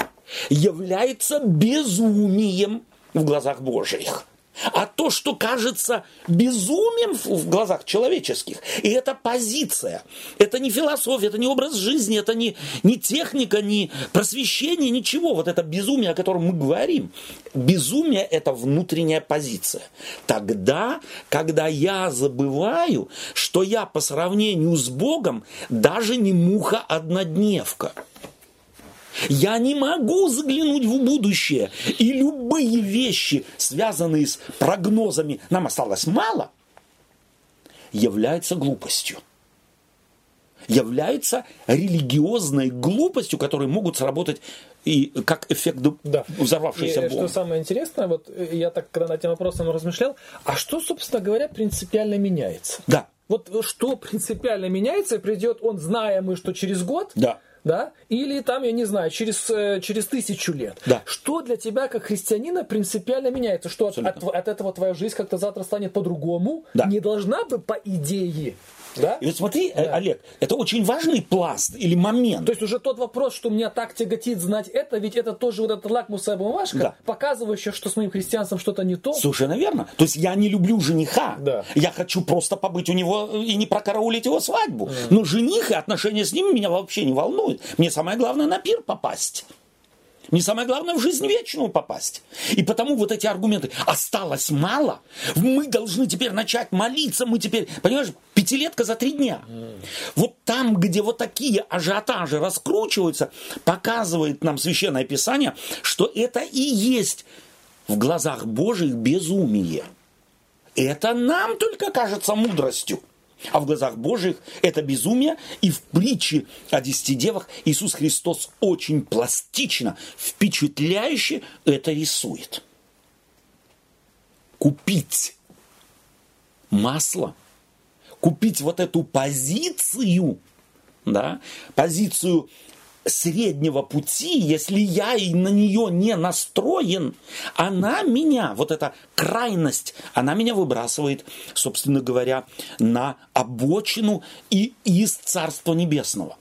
является безумием в глазах Божьих а то, что кажется безумием в глазах человеческих. И это позиция. Это не философия, это не образ жизни, это не, не техника, не просвещение, ничего. Вот это безумие, о котором мы говорим. Безумие – это внутренняя позиция. Тогда, когда я забываю, что я по сравнению с Богом даже не муха-однодневка – я не могу заглянуть в будущее. И любые вещи, связанные с прогнозами, нам осталось мало, являются глупостью. Является религиозной глупостью, которые могут сработать и как эффект да. взорвавшейся и, Что самое интересное, вот э, я так когда над этим вопросом размышлял, а что, собственно говоря, принципиально меняется? Да. Вот что принципиально меняется, придет он, зная мы, что через год, да да, или там, я не знаю, через, э, через тысячу лет. Да. Что для тебя, как христианина, принципиально меняется? Что от, от, от этого твоя жизнь как-то завтра станет по-другому? Да. Не должна бы, по идее, Да? И вот смотри, э, Да. Олег, это очень важный пласт или момент. То есть уже тот вопрос, что меня так тяготит знать это, ведь это тоже вот эта лакмусовая бумажка, Да. показывающая, что с моим христианством что-то не то. Совершенно верно. То есть я не люблю жениха. Да. Я хочу просто побыть у него и не прокараулить его свадьбу. Но жених и отношения с ним меня вообще не волнуют. Мне самое главное на пир попасть. Мне самое главное в жизнь вечную попасть. И потому вот эти аргументы, осталось мало, мы должны теперь начать молиться, мы теперь, понимаешь, пятилетка за три дня. Вот там, где вот такие ажиотажи раскручиваются, показывает нам Священное Писание, что это и есть в глазах Божьих безумие. Это нам только кажется мудростью. А в глазах Божьих это безумие. И в притче о десяти девах Иисус Христос очень пластично, впечатляюще это рисует. Купить масло, купить вот эту позицию, да, позицию среднего пути, если я и на нее не настроен, она меня, вот эта крайность, она меня выбрасывает, собственно говоря, на обочину и из Царства Небесного.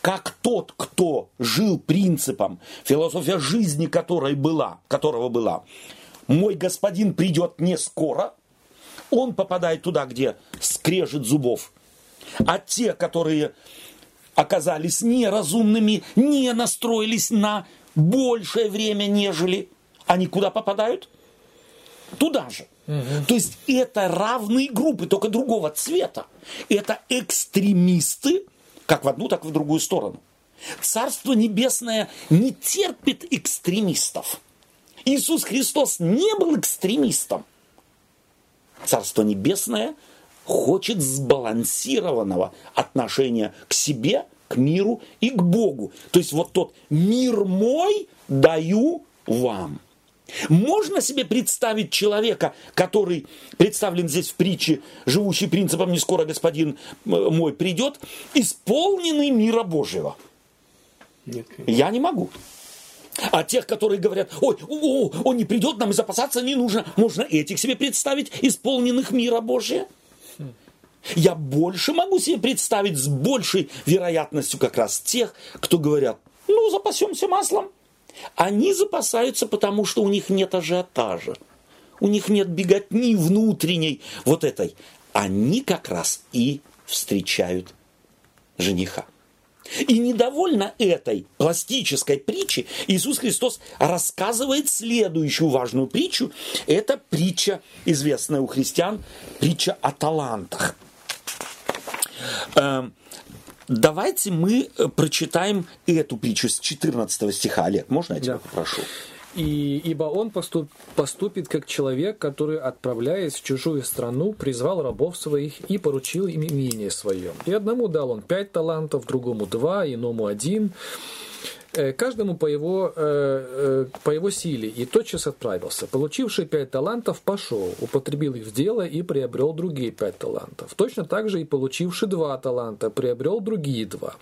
Как тот, кто жил принципом, философия жизни которой была, которого была, мой господин придет не скоро, он попадает туда, где скрежет зубов. А те, которые оказались неразумными, не настроились на большее время, нежели они куда попадают? Туда же. То есть это равные группы, только другого цвета. Это экстремисты, как в одну, так и в другую сторону. Царство Небесное не терпит экстремистов. Иисус Христос не был экстремистом. Царство Небесное хочет сбалансированного отношения к себе, к миру и к Богу. То есть вот тот мир мой даю вам. Можно себе представить человека, который представлен здесь в притче, живущий принципом «не скоро господин мой придет», исполненный мира Божьего? Нет, конечно. Я не могу. А тех, которые говорят, ой, о, о, он не придет, нам и запасаться не нужно. Можно этих себе представить, исполненных мира Божия. Я больше могу себе представить с большей вероятностью как раз тех, кто говорят, ну, запасемся маслом. Они запасаются, потому что у них нет ажиотажа. У них нет беготни внутренней вот этой. Они как раз и встречают жениха. И недовольно этой пластической притчи Иисус Христос рассказывает следующую важную притчу. Это притча, известная у христиан, притча о талантах. Эм, Давайте мы э, прочитаем эту притчу с 14 стиха. Олег, можно я тебя Да. попрошу? И, ибо он поступ- поступит как человек, который, отправляясь в чужую страну, призвал рабов своих и поручил им имение свое. И одному дал он пять талантов, другому два, иному один, э, каждому по его, э, э, по его силе, и тотчас отправился. Получивший пять талантов пошел, употребил их в дело и приобрел другие пять талантов. Точно так же и получивший два таланта приобрел другие два.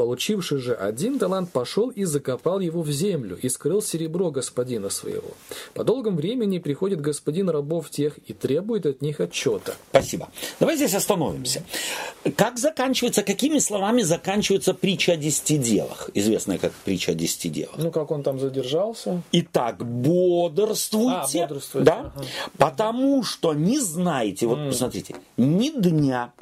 Получивший же один талант пошел и закопал его в землю, и скрыл серебро господина своего. По долгом времени приходит господин рабов тех и требует от них отчета. Спасибо. Давай здесь остановимся. Как заканчивается, какими словами заканчивается притча о десяти делах, известная как притча о десяти делах? Ну, как он там задержался? Итак, бодрствуйте, А, бодрствуйте, да? ага. потому что не знаете, вот посмотрите, ни дня,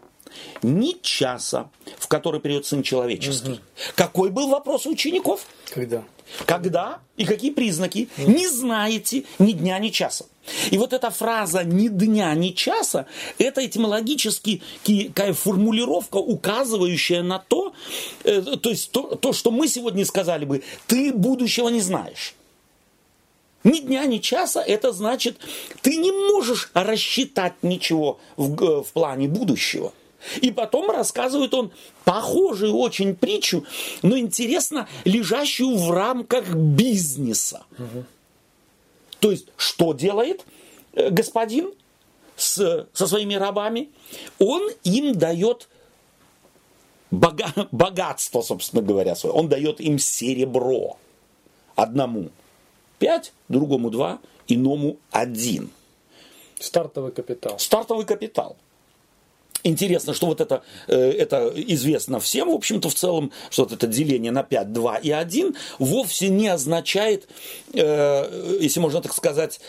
ни часа, в который придет Сын Человеческий. Какой был вопрос у учеников? Когда? Когда и какие признаки? Не знаете ни дня, ни часа. И вот эта фраза «ни дня, ни часа» – это этимологически ки- такая формулировка, указывающая на то, э, то есть то, то, что мы сегодня сказали бы, ты будущего не знаешь. Ни дня, ни часа, это значит, ты не можешь рассчитать ничего в, в плане будущего. И потом рассказывает он похожую очень притчу, но интересно, лежащую в рамках бизнеса. То есть, что делает э, господин с, со своими рабами? Он им дает бога- богатство, собственно говоря, свое. Он дает им серебро. Одному пять, другому два, иному один. Стартовый капитал. Стартовый капитал. Интересно, что вот это, э, это известно всем, в общем-то, в целом, что вот это деление на 5, 2 и 1 вовсе не означает, э, если можно так сказать,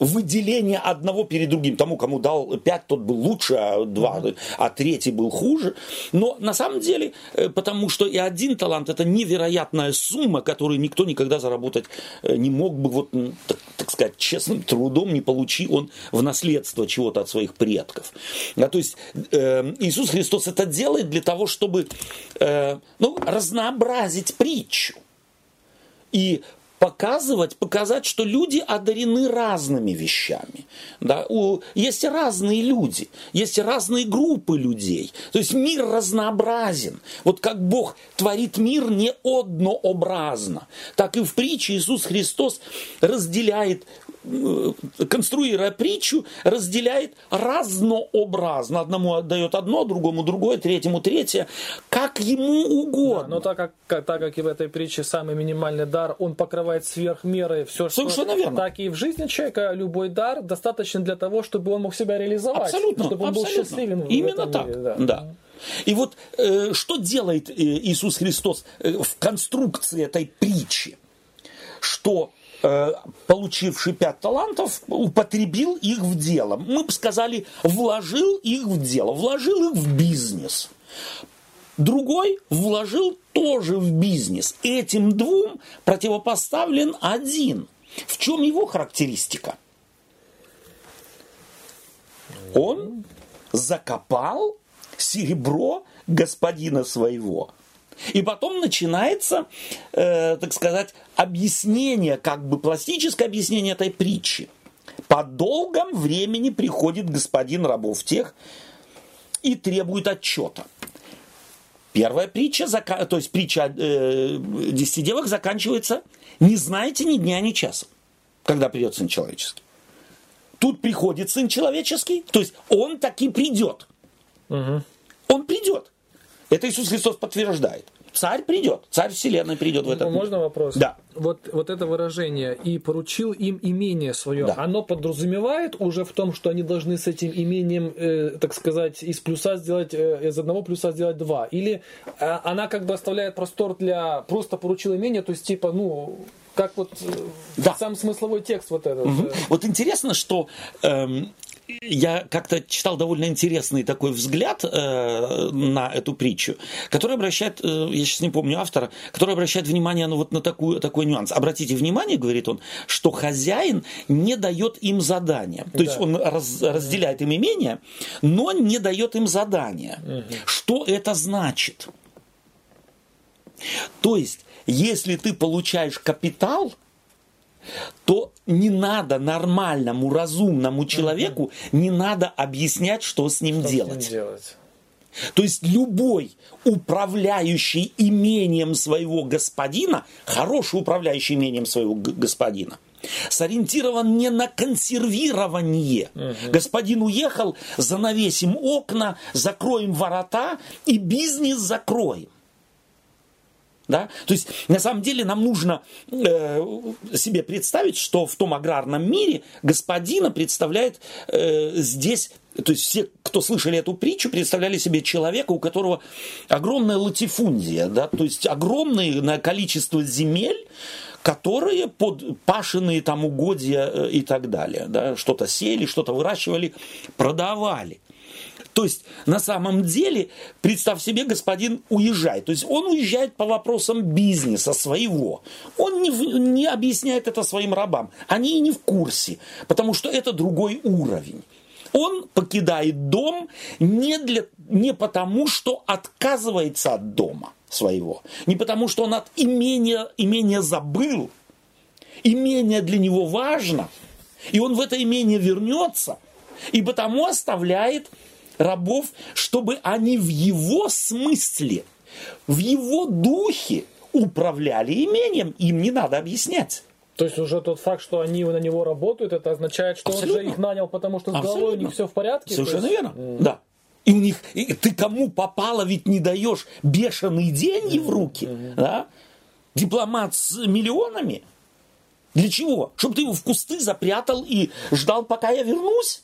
выделение одного перед другим. Тому, кому дал пять, тот был лучше, а два, а третий был хуже. Но на самом деле, э, потому что и один талант – это невероятная сумма, которую никто никогда заработать э, не мог бы, вот, так, так сказать, честным трудом, не получи он в наследство чего-то от своих предков. А, то есть э, Иисус Христос это делает для того, чтобы э, ну, разнообразить притчу. И показывать, показать, что люди одарены разными вещами. Да? У, есть разные люди, есть разные группы людей. То есть мир разнообразен. Вот как Бог творит мир не однообразно, так и в притче Иисус Христос разделяет конструируя притчу, разделяет разнообразно. Одному отдает одно, другому другое, третьему третье, как ему угодно. Да, но так как, как, так как и в этой притче самый минимальный дар, он покрывает сверх меры все, Совершенно что... верно. Так и в жизни человека любой дар достаточно для того, чтобы он мог себя реализовать. Абсолютно. Чтобы он абсолютно. был счастливым Именно так. Мире, да. да. И вот э, что делает э, Иисус Христос э, в конструкции этой притчи? Что Э, получивший пять талантов, употребил их в дело. Мы бы сказали, вложил их в дело, вложил их в бизнес. Другой вложил тоже в бизнес. Этим двум противопоставлен один. В чем его характеристика? Он закопал серебро господина своего – и потом начинается, э, так сказать, объяснение, как бы пластическое объяснение этой притчи. По долгом времени приходит господин рабов тех и требует отчета. Первая притча, то есть притча э, десяти девок заканчивается «Не знаете ни дня, ни часа, когда придет Сын Человеческий». Тут приходит Сын Человеческий, то есть Он таки придет. Угу. Он придет. Это Иисус Христос подтверждает. Царь придет, царь вселенной придет в этом. Можно вопрос? Да. Вот, вот это выражение «и поручил им имение свое», да. оно подразумевает уже в том, что они должны с этим имением, э, так сказать, из плюса сделать, э, из одного плюса сделать два? Или э, она как бы оставляет простор для просто поручил имение, то есть типа, ну, как вот э, да. сам смысловой текст вот этот. Угу. Вот интересно, что эм, я как-то читал довольно интересный такой взгляд э, на эту притчу, который обращает, э, я сейчас не помню автора, который обращает внимание ну, вот на такую, такой нюанс. Обратите внимание, говорит он, что хозяин не дает им задания. То да. есть он раз, разделяет им имение, но не дает им задания. Угу. Что это значит? То есть, если ты получаешь капитал, то не надо нормальному, разумному человеку, не надо объяснять, что с ним что делать. С ним делать. То есть любой управляющий имением своего господина, хороший управляющий имением своего господина, сориентирован не на консервирование. Угу. Господин уехал, занавесим окна, закроем ворота и бизнес закроем. Да? То есть, на самом деле, нам нужно э, себе представить, что в том аграрном мире господина представляет э, здесь то есть все, кто слышали эту притчу, представляли себе человека, у которого огромная латифундия, да, то есть огромное количество земель, которые под пашенные там угодья э, и так далее, да, что-то сели, что-то выращивали, продавали. То есть, на самом деле, представь себе, господин уезжает. То есть, он уезжает по вопросам бизнеса своего. Он не, не объясняет это своим рабам. Они и не в курсе, потому что это другой уровень. Он покидает дом не, для, не потому, что отказывается от дома своего, не потому, что он от имения, имения забыл. Имение для него важно, и он в это имение вернется, и потому оставляет рабов, чтобы они в его смысле, в его духе управляли имением. Им не надо объяснять. То есть уже тот факт, что они на него работают, это означает, что Абсолютно. он же их нанял, потому что с Абсолютно. головой у них все в порядке? Совершенно есть... верно, mm. да. И у них, и ты кому попало, ведь не даешь бешеные деньги mm-hmm. в руки, mm-hmm. да? Дипломат с миллионами. Для чего? Чтобы ты его в кусты запрятал и ждал, пока я вернусь?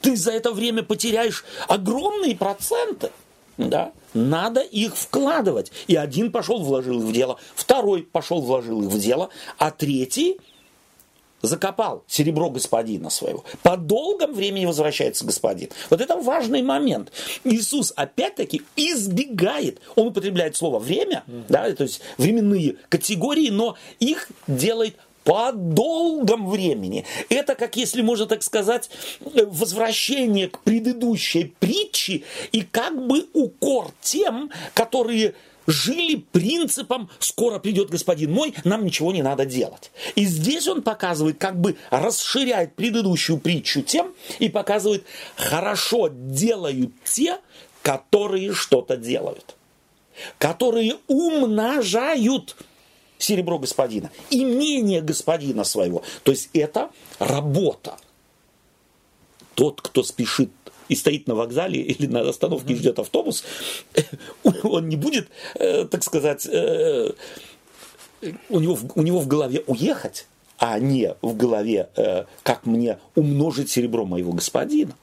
Ты за это время потеряешь огромные проценты. Да? Надо их вкладывать. И один пошел, вложил их в дело, второй пошел, вложил их в дело, а третий закопал серебро господина своего. По долгом времени возвращается господин. Вот это важный момент. Иисус опять-таки избегает, он употребляет слово время, да, то есть временные категории, но их делает по долгом времени. Это, как если можно так сказать, возвращение к предыдущей притче и как бы укор тем, которые жили принципом «скоро придет господин мой, нам ничего не надо делать». И здесь он показывает, как бы расширяет предыдущую притчу тем и показывает «хорошо делают те, которые что-то делают» которые умножают серебро господина, имение господина своего. То есть это работа. Тот, кто спешит и стоит на вокзале или на остановке ждет автобус, он не будет, э, так сказать, э, у него, у него в голове уехать, а не в голове, э, как мне умножить серебро моего господина.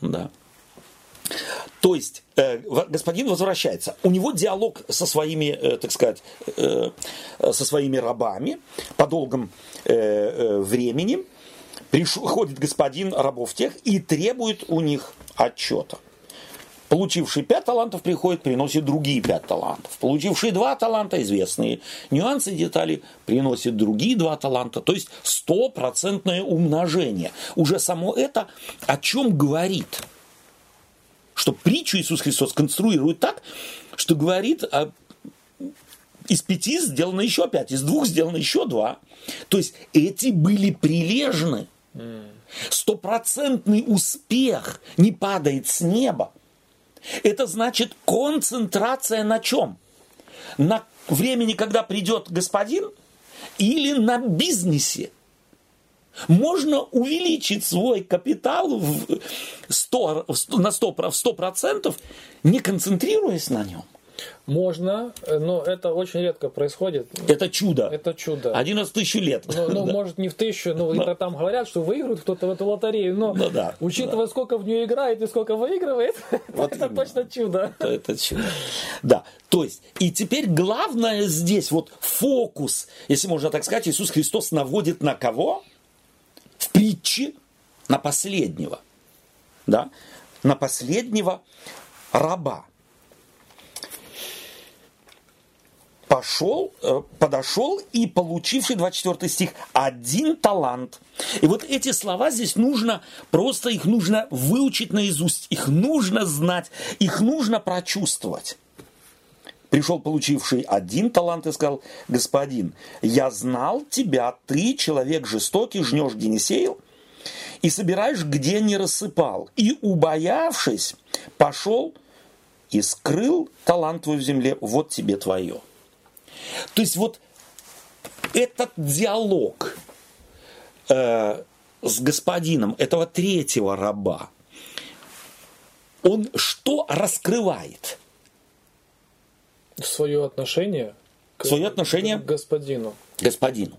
Да. То есть господин возвращается. У него диалог со своими, так сказать, со своими рабами по долгом времени приходит господин рабов тех и требует у них отчета. Получивший пять талантов приходит, приносит другие пять талантов. Получивший два таланта, известные нюансы, детали, приносит другие два таланта. То есть стопроцентное умножение. Уже само это о чем говорит? Что притчу Иисус Христос конструирует так, что говорит о из пяти сделано еще пять, из двух сделано еще два. То есть эти были прилежны. Стопроцентный успех не падает с неба. Это значит концентрация на чем? На времени, когда придет господин, или на бизнесе. Можно увеличить свой капитал в 100, на 100%, в 100%, не концентрируясь на нем. Можно, но это очень редко происходит. Это чудо. Это чудо. 11 тысяч лет. Ну, ну да. может, не в тысячу, но, но там говорят, что выиграют кто-то в эту лотерею. Но ну, да, учитывая, да. сколько в нее играет и сколько выигрывает, вот это именно. точно чудо. Это чудо. Да. То есть, и теперь главное здесь, вот фокус, если можно так сказать, Иисус Христос наводит на кого? В притче на последнего. Да? На последнего раба. пошел, э, подошел и получивший, 24 стих, один талант. И вот эти слова здесь нужно, просто их нужно выучить наизусть, их нужно знать, их нужно прочувствовать. Пришел получивший один талант и сказал, господин, я знал тебя, ты человек жестокий, жнешь, где не сеял, и собираешь, где не рассыпал. И, убоявшись, пошел и скрыл талант твой в земле, вот тебе твое. То есть вот этот диалог э, с господином этого третьего раба, он что раскрывает? Свое отношение к, Свое отношение к господину. Господину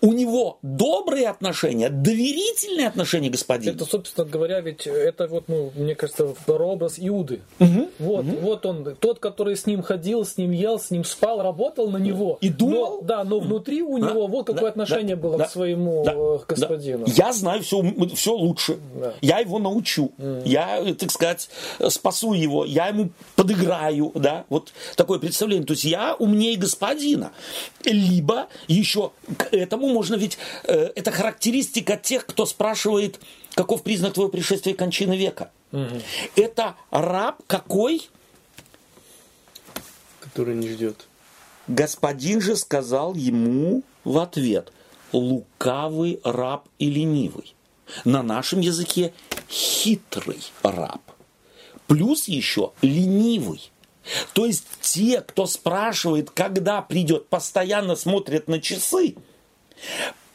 у него добрые отношения, доверительные отношения господину. Это, собственно говоря, ведь это вот, ну, мне кажется, образ Иуды. Угу, вот, угу. вот он, тот, который с ним ходил, с ним ел, с ним спал, работал на него. И думал. Но, да, но внутри у да, него вот какое да, отношение да, было да, к своему да, э, господину. Да. Я знаю все, все лучше. Да. Я его научу. Mm. Я, так сказать, спасу его. Я ему подыграю. Да? Вот такое представление. То есть я умнее господина. Либо еще этому можно ведь, э, это характеристика тех, кто спрашивает, каков признак твоего пришествия и кончины века. Угу. Это раб какой? Который не ждет. Господин же сказал ему в ответ, лукавый раб и ленивый. На нашем языке хитрый раб. Плюс еще ленивый. То есть те, кто спрашивает, когда придет, постоянно смотрят на часы,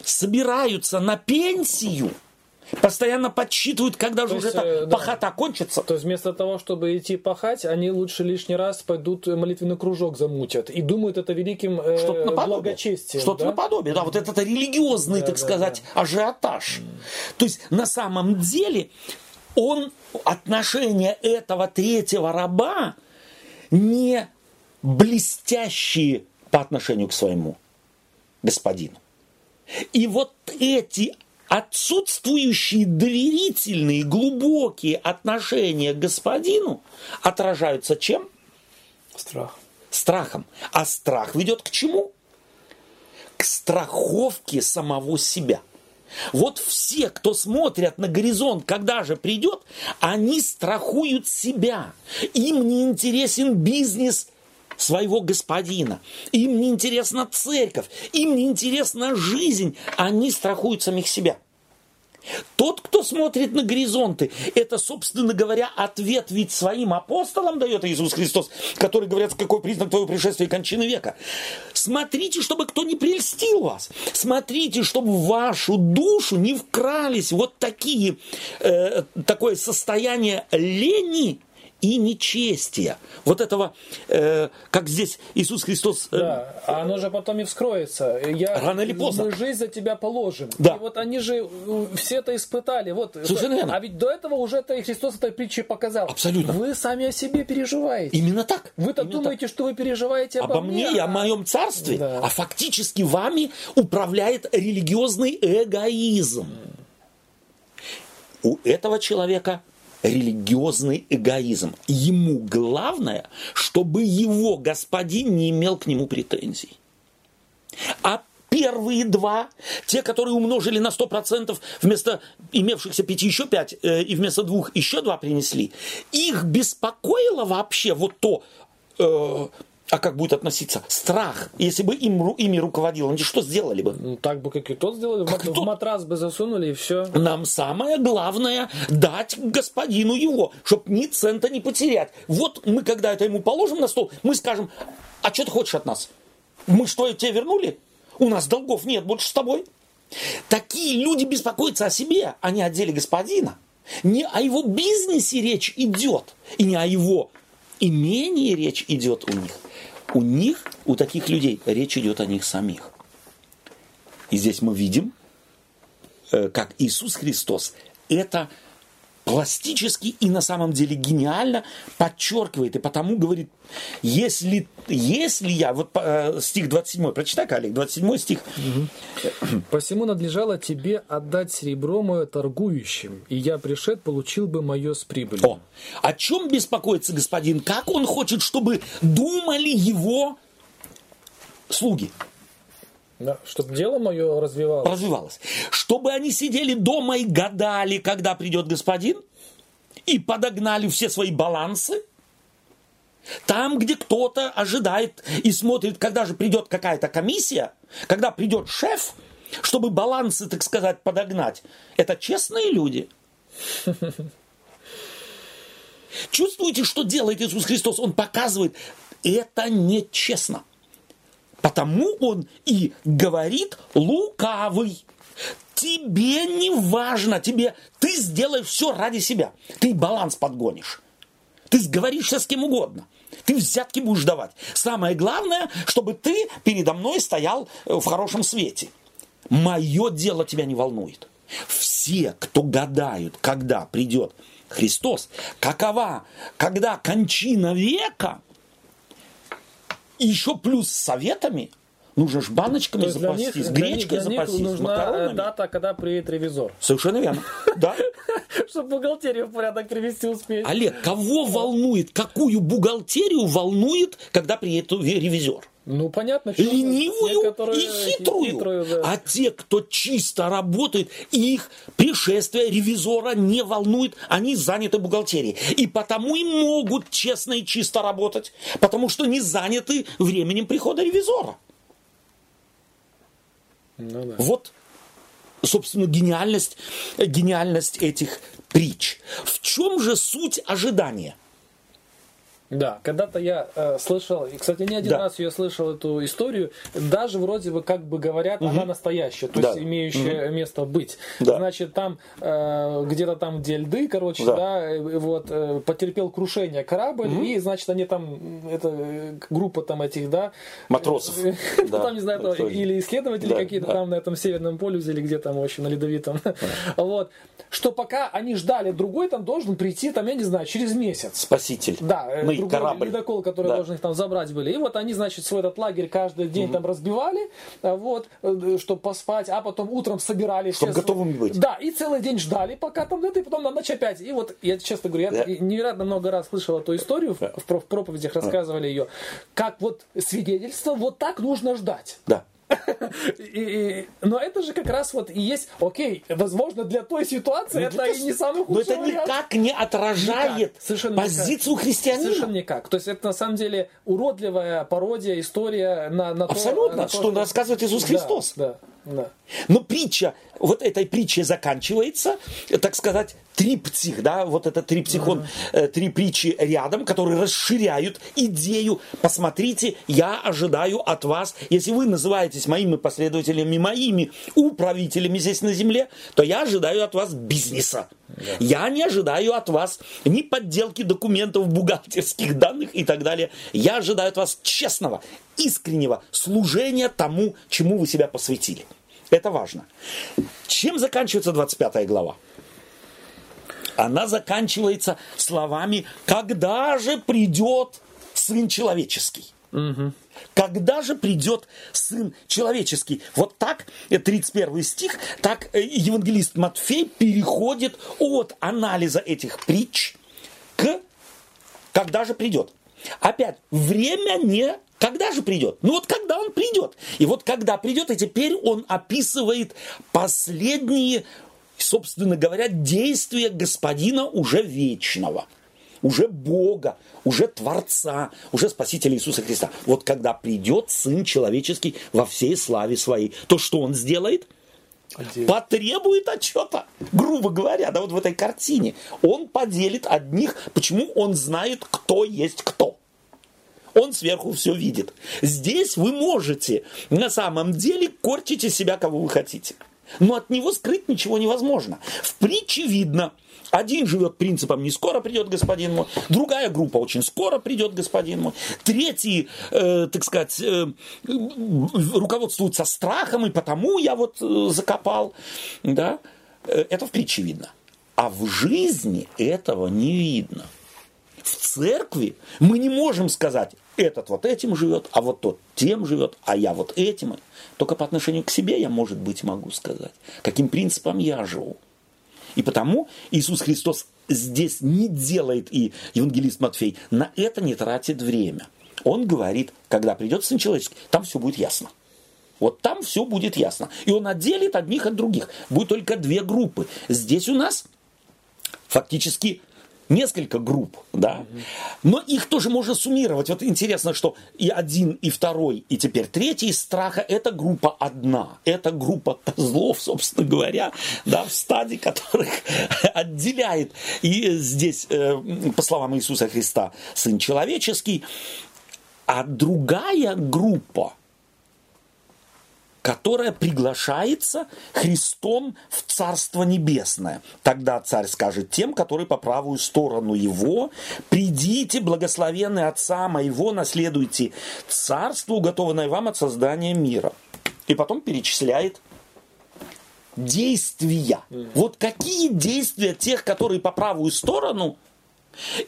собираются на пенсию, постоянно подсчитывают, когда же уже есть, эта да. пахота кончится. То есть вместо того, чтобы идти пахать, они лучше лишний раз пойдут молитвенный кружок замутят и думают это великим э, Что-то благочестием. Что-то да? наподобие, да, вот это религиозный, да, так да, сказать, да. ажиотаж. Mm. То есть на самом деле он, отношение этого третьего раба не блестящие по отношению к своему господину. И вот эти отсутствующие доверительные, глубокие отношения к господину отражаются чем? Страх. Страхом. А страх ведет к чему? К страховке самого себя. Вот все, кто смотрят на горизонт, когда же придет, они страхуют себя. Им не интересен бизнес своего господина. Им не интересна церковь, им не интересна жизнь. Они страхуют самих себя. Тот, кто смотрит на горизонты, это, собственно говоря, ответ ведь своим апостолам дает Иисус Христос, который говорят, какой признак твоего пришествия и кончины века. Смотрите, чтобы кто не прельстил вас. Смотрите, чтобы в вашу душу не вкрались вот такие, э, такое состояние лени, и нечестия. Вот этого, э, как здесь Иисус Христос... Э, да, а оно же потом и вскроется. Я, рано или поздно. Мы жизнь за тебя положим. Да. И вот они же э, все это испытали. Вот, Совершенно верно. А ведь до этого уже это и Христос этой притчей показал. Абсолютно. Вы сами о себе переживаете. Именно так. Вы-то Именно думаете, так. что вы переживаете обо, обо мне, и о моем царстве, да. а фактически вами управляет религиозный эгоизм. У этого человека религиозный эгоизм. Ему главное, чтобы его господин не имел к нему претензий. А первые два, те, которые умножили на 100%, вместо имевшихся пяти еще пять, э, и вместо двух еще два принесли, их беспокоило вообще вот то, э, а как будет относиться? Страх. Если бы им, ими руководил, они что сделали бы? Ну, так бы, как и тот сделали. Как в, в матрас бы засунули, и все. Нам самое главное дать господину его, чтобы ни цента не потерять. Вот мы, когда это ему положим на стол, мы скажем, а что ты хочешь от нас? Мы что, тебе вернули? У нас долгов нет больше с тобой. Такие люди беспокоятся о себе, а не о деле господина. Не о его бизнесе речь идет, и не о его имении речь идет у них. У них, у таких людей, речь идет о них самих. И здесь мы видим, э, как Иисус Христос это пластически и на самом деле гениально подчеркивает. И потому говорит, если, если я, вот э, стих 27, прочитай, Олег, 27 стих. Угу. «Посему надлежало тебе отдать серебро мое торгующим, и я пришед, получил бы мое с прибылью». О, о чем беспокоится господин? Как он хочет, чтобы думали его слуги? Да, чтобы дело мое развивалось. Развивалось. Чтобы они сидели дома и гадали, когда придет господин, и подогнали все свои балансы. Там, где кто-то ожидает и смотрит, когда же придет какая-то комиссия, когда придет шеф, чтобы балансы, так сказать, подогнать. Это честные люди. Чувствуете, что делает Иисус Христос? Он показывает, это нечестно. Потому он и говорит лукавый. Тебе не важно, тебе ты сделаешь все ради себя. Ты баланс подгонишь. Ты сговоришься с кем угодно. Ты взятки будешь давать. Самое главное, чтобы ты передо мной стоял в хорошем свете. Мое дело тебя не волнует. Все, кто гадают, когда придет Христос, какова, когда кончина века, еще плюс с советами, нужно же баночками запастись, них, гречкой для них, запастись, нужна макаронами. дата, когда приедет ревизор. Совершенно верно. Да. Чтобы бухгалтерию в порядок привести успеть. Олег, кого волнует, какую бухгалтерию волнует, когда приедет ревизор? Ну, понятно. Что Ленивую и хитрую. хитрую да. А те, кто чисто работает, их пришествие ревизора не волнует, они заняты бухгалтерией. И потому и могут честно и чисто работать, потому что не заняты временем прихода ревизора. Ну, да. Вот, собственно, гениальность, гениальность этих притч. В чем же суть ожидания? Да, когда-то я э, слышал, и, кстати, не один Да. раз я слышал эту историю, даже вроде бы как бы говорят, она настоящая, то Да. есть имеющая место быть. Да. Значит, там э, где-то там, где льды, короче, Да. да, э, вот э, потерпел крушение корабль, и, значит, они там, м, это э, группа там этих, да, Матросов. э, Да. там, не знаю, или исследователи Да, какие-то да. там на этом Северном полюсе, или где там, в общем, на ледовитом. Вот. Что пока они ждали, другой там должен прийти, там, я не знаю, через месяц. Спаситель. Да, и другой корабль. ледокол, который Да. должен их там забрать были. И вот они, значит, свой этот лагерь каждый день там разбивали, а, вот, чтобы поспать, а потом утром собирали. Чтоб все готовыми быть. Да, и целый день ждали, пока там это, и потом на ночь опять. И вот, я честно говорю, я Да. невероятно много раз слышал эту историю, в- в, в проповедях рассказывали ее, как вот свидетельство, вот так нужно ждать. Да. И- и- но это же как раз вот и есть, окей, возможно, для той ситуации это и не самый Но худший это вариант. никак не отражает Никак, совершенно никак. позицию христианина. Совершенно никак. То есть это на самом деле уродливая пародия, история на, на то- Абсолютно, на то, что рассказывает Иисус Да, Христос. Да, да. Но притча, вот этой притчей заканчивается, так сказать, триптих, да, вот этот триптих, он, э, три притчи рядом, которые расширяют идею. Посмотрите, я ожидаю от вас, если вы называетесь моими последователями, моими управителями здесь на земле, то я ожидаю от вас бизнеса. Я не ожидаю от вас ни подделки документов, бухгалтерских данных и так далее. Я ожидаю от вас честного, искреннего служения тому, чему вы себя посвятили. Это важно. Чем заканчивается 25 глава? Она заканчивается словами «Когда же придет Сын Человеческий?» Когда же придет Сын Человеческий? Вот так, э, 31 стих, так э, евангелист Матфей переходит от анализа этих притч к когда же придет. Опять, время не когда же придет? Ну вот когда он придет. И вот когда придет, и теперь он описывает последние, собственно говоря, действия господина уже вечного уже Бога, уже Творца, уже Спасителя Иисуса Христа. Вот когда придет Сын Человеческий во всей славе своей, то что Он сделает? Отдельно. Потребует отчета, грубо говоря, да, вот в этой картине. Он поделит одних, почему он знает, кто есть кто. Он сверху все видит. Здесь вы можете на самом деле корчить из себя, кого вы хотите. Но от него скрыть ничего невозможно. В притче видно, один живет принципом «не скоро придет господин мой», другая группа «очень скоро придет господин мой», третий, э, так сказать, э, руководствуются страхом, и потому я вот э, закопал. Да? Э, Это в притче видно. А в жизни этого не видно. В церкви мы не можем сказать, этот вот этим живет, а вот тот тем живет, а я вот этим. Только по отношению к себе я, может быть, могу сказать, каким принципом я живу. И потому Иисус Христос здесь не делает, и евангелист Матфей на это не тратит время. Он говорит, когда придет Сын Человеческий, там все будет ясно. Вот там все будет ясно. И он отделит одних от других. Будет только две группы. Здесь у нас фактически несколько групп, да, но их тоже можно суммировать. Вот интересно, что и один, и второй, и теперь третий страха – это группа одна. Это группа козлов, собственно говоря, да, в стадии которых отделяет и здесь, э, по словам Иисуса Христа, Сын Человеческий, а другая группа – которая приглашается Христом в Царство Небесное. Тогда царь скажет тем, которые по правую сторону его, «Придите, благословенные Отца моего, наследуйте царство, уготованное вам от создания мира». И потом перечисляет действия. Вот какие действия тех, которые по правую сторону,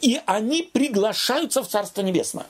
и они приглашаются в Царство Небесное.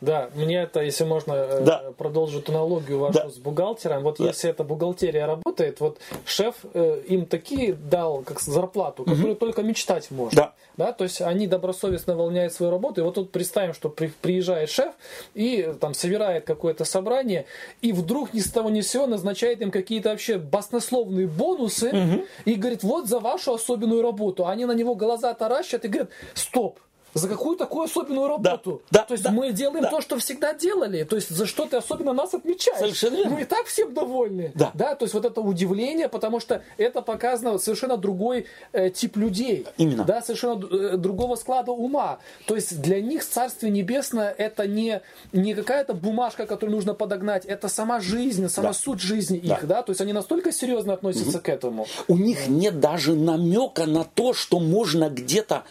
Да, мне это, если можно э, Да. продолжить аналогию вашу Да. с бухгалтером, вот Да. если эта бухгалтерия работает, вот шеф э, им такие дал как зарплату, которую только мечтать можно. Да. то есть они добросовестно выполняют свою работу. И вот тут представим, что при- приезжает шеф и э, там собирает какое-то собрание, и вдруг ни с того ни с сего назначает им какие-то вообще баснословные бонусы и говорит, вот за вашу особенную работу. Они на него глаза таращат и говорят, стоп, За какую такую особенную работу? Да, то есть да, мы делаем да. то, что всегда делали. То есть за что ты особенно нас отмечаешь? Совершенно верно. Мы и так всем довольны. Да. да. То есть вот это удивление, потому что это показано совершенно другой э, тип людей. Именно. Да, совершенно э, другого склада ума. То есть для них Царствие Небесное это не, не какая-то бумажка, которую нужно подогнать, это сама жизнь, сама Да. суть жизни Да. их. Да? То есть они настолько серьезно относятся к этому. У них нет даже намека на то, что можно где-то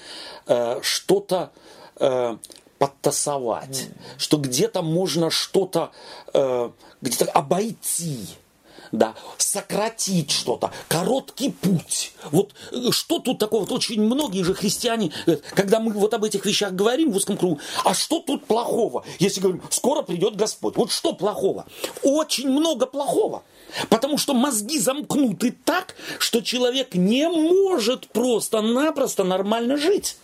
э, что-то э, подтасовать, что где-то можно что-то э, где-то обойти. Да, сократить что-то, короткий путь. Вот что тут такого? Вот очень многие же христиане, когда мы вот об этих вещах говорим в узком кругу, а что тут плохого? Если говорим, скоро придет Господь. Вот что плохого? Очень много плохого. Потому что мозги замкнуты так, что человек не может просто-напросто нормально жить.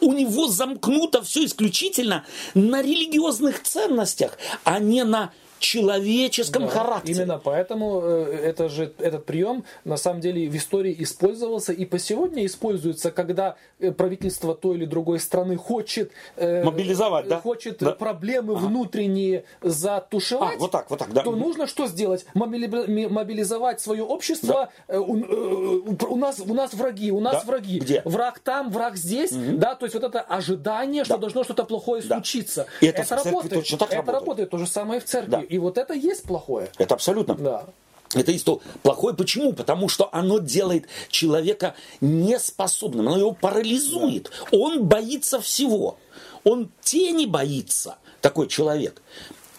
У него замкнуто все исключительно на религиозных ценностях, а не на человеческом Да, характере. Именно поэтому э, это же, этот прием на самом деле в истории использовался и по сегодня используется, когда э, правительство той или другой страны хочет, э, Мобилизовать, да? хочет Да. проблемы внутренние затушевать. А, вот так, вот так, да. То нужно что сделать? Мобили- Мобилизовать свое общество. Э, У, э, у нас, у нас враги, у нас Да. враги. Где? Враг там, враг здесь. Да, то есть вот это ожидание, что Да. должно что-то плохое Да. случиться. И это церкви работает. точно так это работает. работает. То же самое и в церкви. Да. И вот это есть плохое. Это абсолютно. Да. Это есть то плохое. Почему? Потому что оно делает человека неспособным. Оно его парализует. Он боится всего. Он тени боится, такой человек.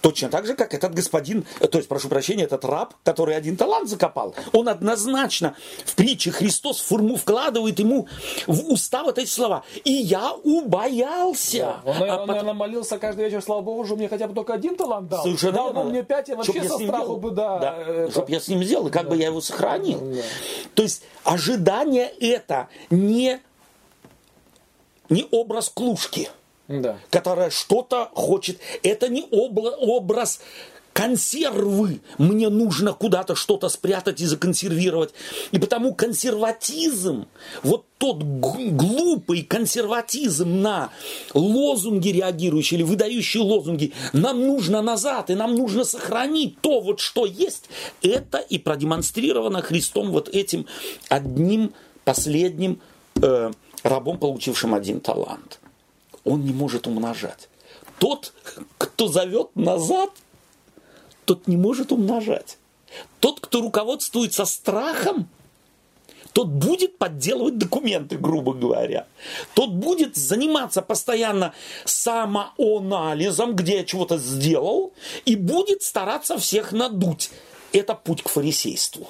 Точно так же, как этот господин, э, то есть, прошу прощения, этот раб, который один талант закопал, он однозначно в притче Христос форму вкладывает ему в уста вот эти слова. И я убоялся. Он, наверное, А потом- наверное, молился каждый вечер, слава богу, что мне хотя бы только один талант дал. Совершенно дал бы мне пять, я вообще со страху бы, да. это- Чтоб я с ним сделал, и как бы я его сохранил. Да. То есть ожидание это не, не образ клушки, Да. которая что-то хочет. Это не обла- образ консервы. Мне нужно куда-то что-то спрятать и законсервировать. И потому консерватизм, вот тот глупый консерватизм на лозунги реагирующие или выдающие лозунги, нам нужно назад, и нам нужно сохранить то, вот что есть, это и продемонстрировано Христом вот этим одним последним э, рабом, получившим один талант. Он не может умножать. Тот, кто зовет назад, тот не может умножать. Тот, кто руководствуется страхом, тот будет подделывать документы, грубо говоря. Тот будет заниматься постоянно самоанализом, где я чего-то сделал, и будет стараться всех надуть. Это путь к фарисейству.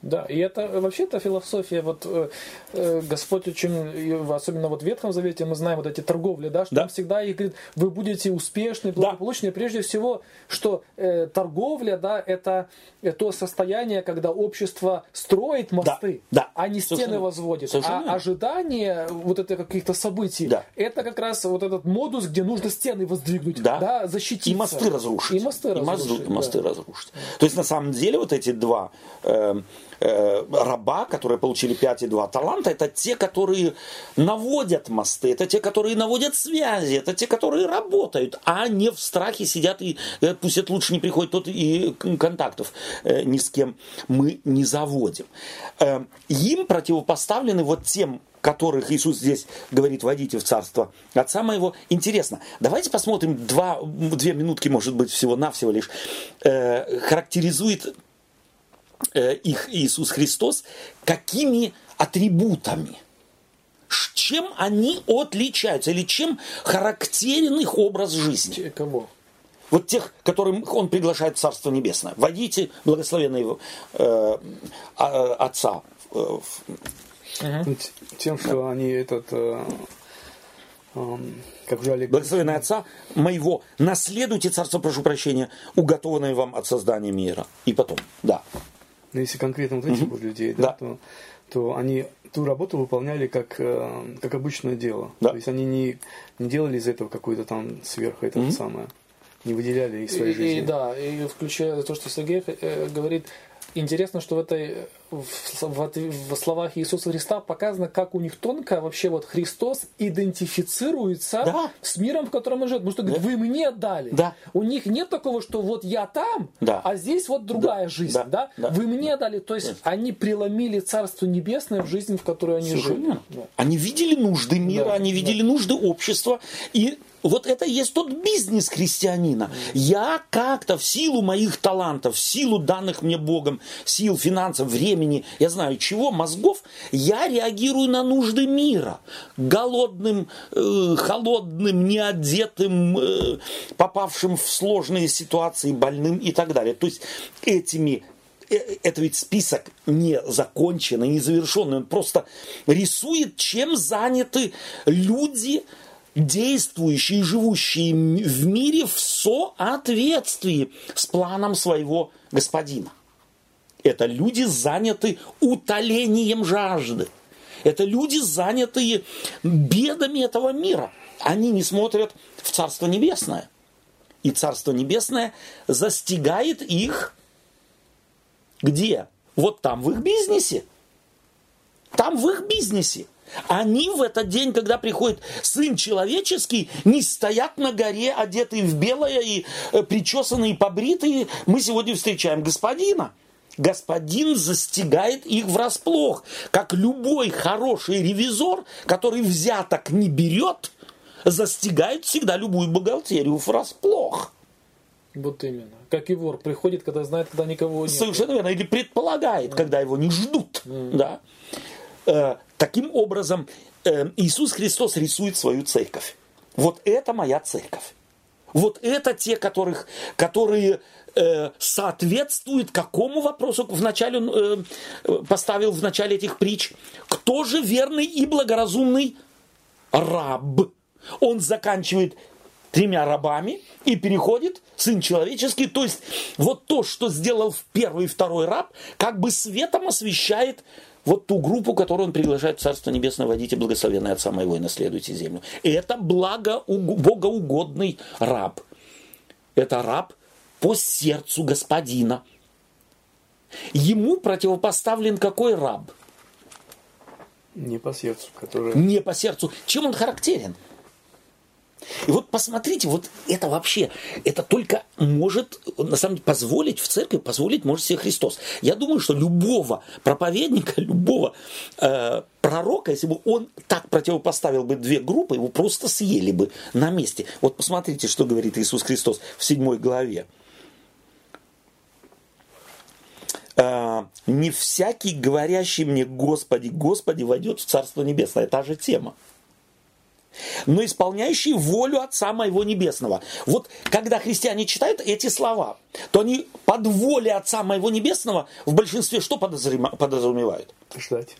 Да, и это вообще это философия, вот э, э, Господь очень, особенно вот в Ветхом Завете мы знаем вот эти торговли, да, что Да. Он всегда и говорит, вы будете успешны, благополучны, прежде всего, что э, торговля, да, это э, то состояние, когда общество строит мосты, да. а не стены Совершенно- возводит, совершенно а ожидание вот это каких-то событий, Да. это как раз вот этот модус, где нужно стены воздвигнуть, Да. да, защититься. И мосты разрушить. И мосты разрушить, и мосты да. разрушить. То есть, на самом деле, вот эти два э, э, раба, которые получили 5 и 2 таланта, это те, которые наводят мосты, это те, которые наводят связи, это те, которые работают, а не в страхе сидят и э, пусть это лучше не приходит, тот и контактов э, ни с кем мы не заводим. Им противопоставлены вот тем которых Иисус здесь говорит, войдите в царство Отца моего. Интересно, давайте посмотрим, два, две минутки, может быть, всего-навсего лишь, э, характеризует их Иисус Христос какими атрибутами. Чем они отличаются или чем характерен их образ жизни? Кого? Вот тех, которым он приглашает в Царство Небесное. Войдите, благословенные его э, а- Отца. э, в- Ну, т- Тем, что они этот, э, эм, как уже Олег Благословенный Отца моего, наследуйте Царство, прошу прощения, уготованное вам от создания мира. И потом, да. Но если конкретно вот этих вот людей, да, Да. То, то они ту работу выполняли как, э, как обычное дело. Да. То есть они не, не делали из этого какое-то там сверху это самое. Не выделяли из своей И, жизни. и да, и включая то, что Сергей э, говорит, Интересно, что в этой в, в, в словах Иисуса Христа показано, как у них тонко вообще вот Христос идентифицируется Да. с миром, в котором он живет. Потому что говорит, вы мне дали. Да. У них нет такого, что вот я там, Да. а здесь вот другая Да. жизнь. Да. Да. Да. Вы мне дали. То есть они преломили Царство Небесное в жизнь, в которой они Совершенно жили. Да. Они видели нужды мира, Да, они видели нужды общества. И вот это и есть тот бизнес христианина. Я как-то в силу моих талантов, в силу данных мне Богом, сил, финансов, времени, я знаю чего, мозгов, я реагирую на нужды мира. Голодным, э, холодным, неодетым, э, попавшим в сложные ситуации, больным и так далее. То есть этими э, это ведь список не законченный, не завершенный. Он просто рисует, чем заняты люди, действующие, живущие в мире в соответствии с планом своего господина. Это люди, заняты утолением жажды. Это люди, занятые бедами этого мира. Они не смотрят в Царство Небесное. И Царство Небесное застигает их где? Вот там, в их бизнесе. Там, в их бизнесе. Они в этот день, когда приходит Сын Человеческий, не стоят на горе, одетые в белое и э, причесанные, и побритые. Мы сегодня встречаем Господина. Господин застигает их врасплох, как любой хороший ревизор, который взяток не берет, застигает всегда любую бухгалтерию врасплох. Вот именно. Как и вор приходит, когда знает, когда никого нет. Совершенно верно. Или предполагает, когда его не ждут. Да. Таким образом, э, Иисус Христос рисует свою церковь. Вот это моя церковь. Вот это те, которых, которые э, соответствуют какому вопросу в начале он э, поставил в начале этих притч. Кто же верный и благоразумный раб? Он заканчивает тремя рабами и переходит сын человеческий. То есть вот то, что сделал в первый и второй раб, как бы светом освещает вот ту группу, которую он приглашает в Царство Небесное, водите благословенное Отца моего и наследуйте землю. И это благо, богоугодный раб. Это раб по сердцу господина. Ему противопоставлен какой раб? Не по сердцу, который... Не по сердцу. Чем он характерен? И вот посмотрите, вот это вообще, это только может, на самом деле, позволить в церкви, позволить может себе Христос. Я думаю, что любого проповедника, любого э, пророка, если бы он так противопоставил бы две группы, его просто съели бы на месте. Вот посмотрите, что говорит Иисус Христос в седьмой главе. Э, не всякий, говорящий мне Господи, Господи, войдет в Царство Небесное. Та же тема но исполняющий волю Отца Моего Небесного. Вот когда христиане читают эти слова, то они под волей Отца Моего Небесного в большинстве что подразумевают? Ждать.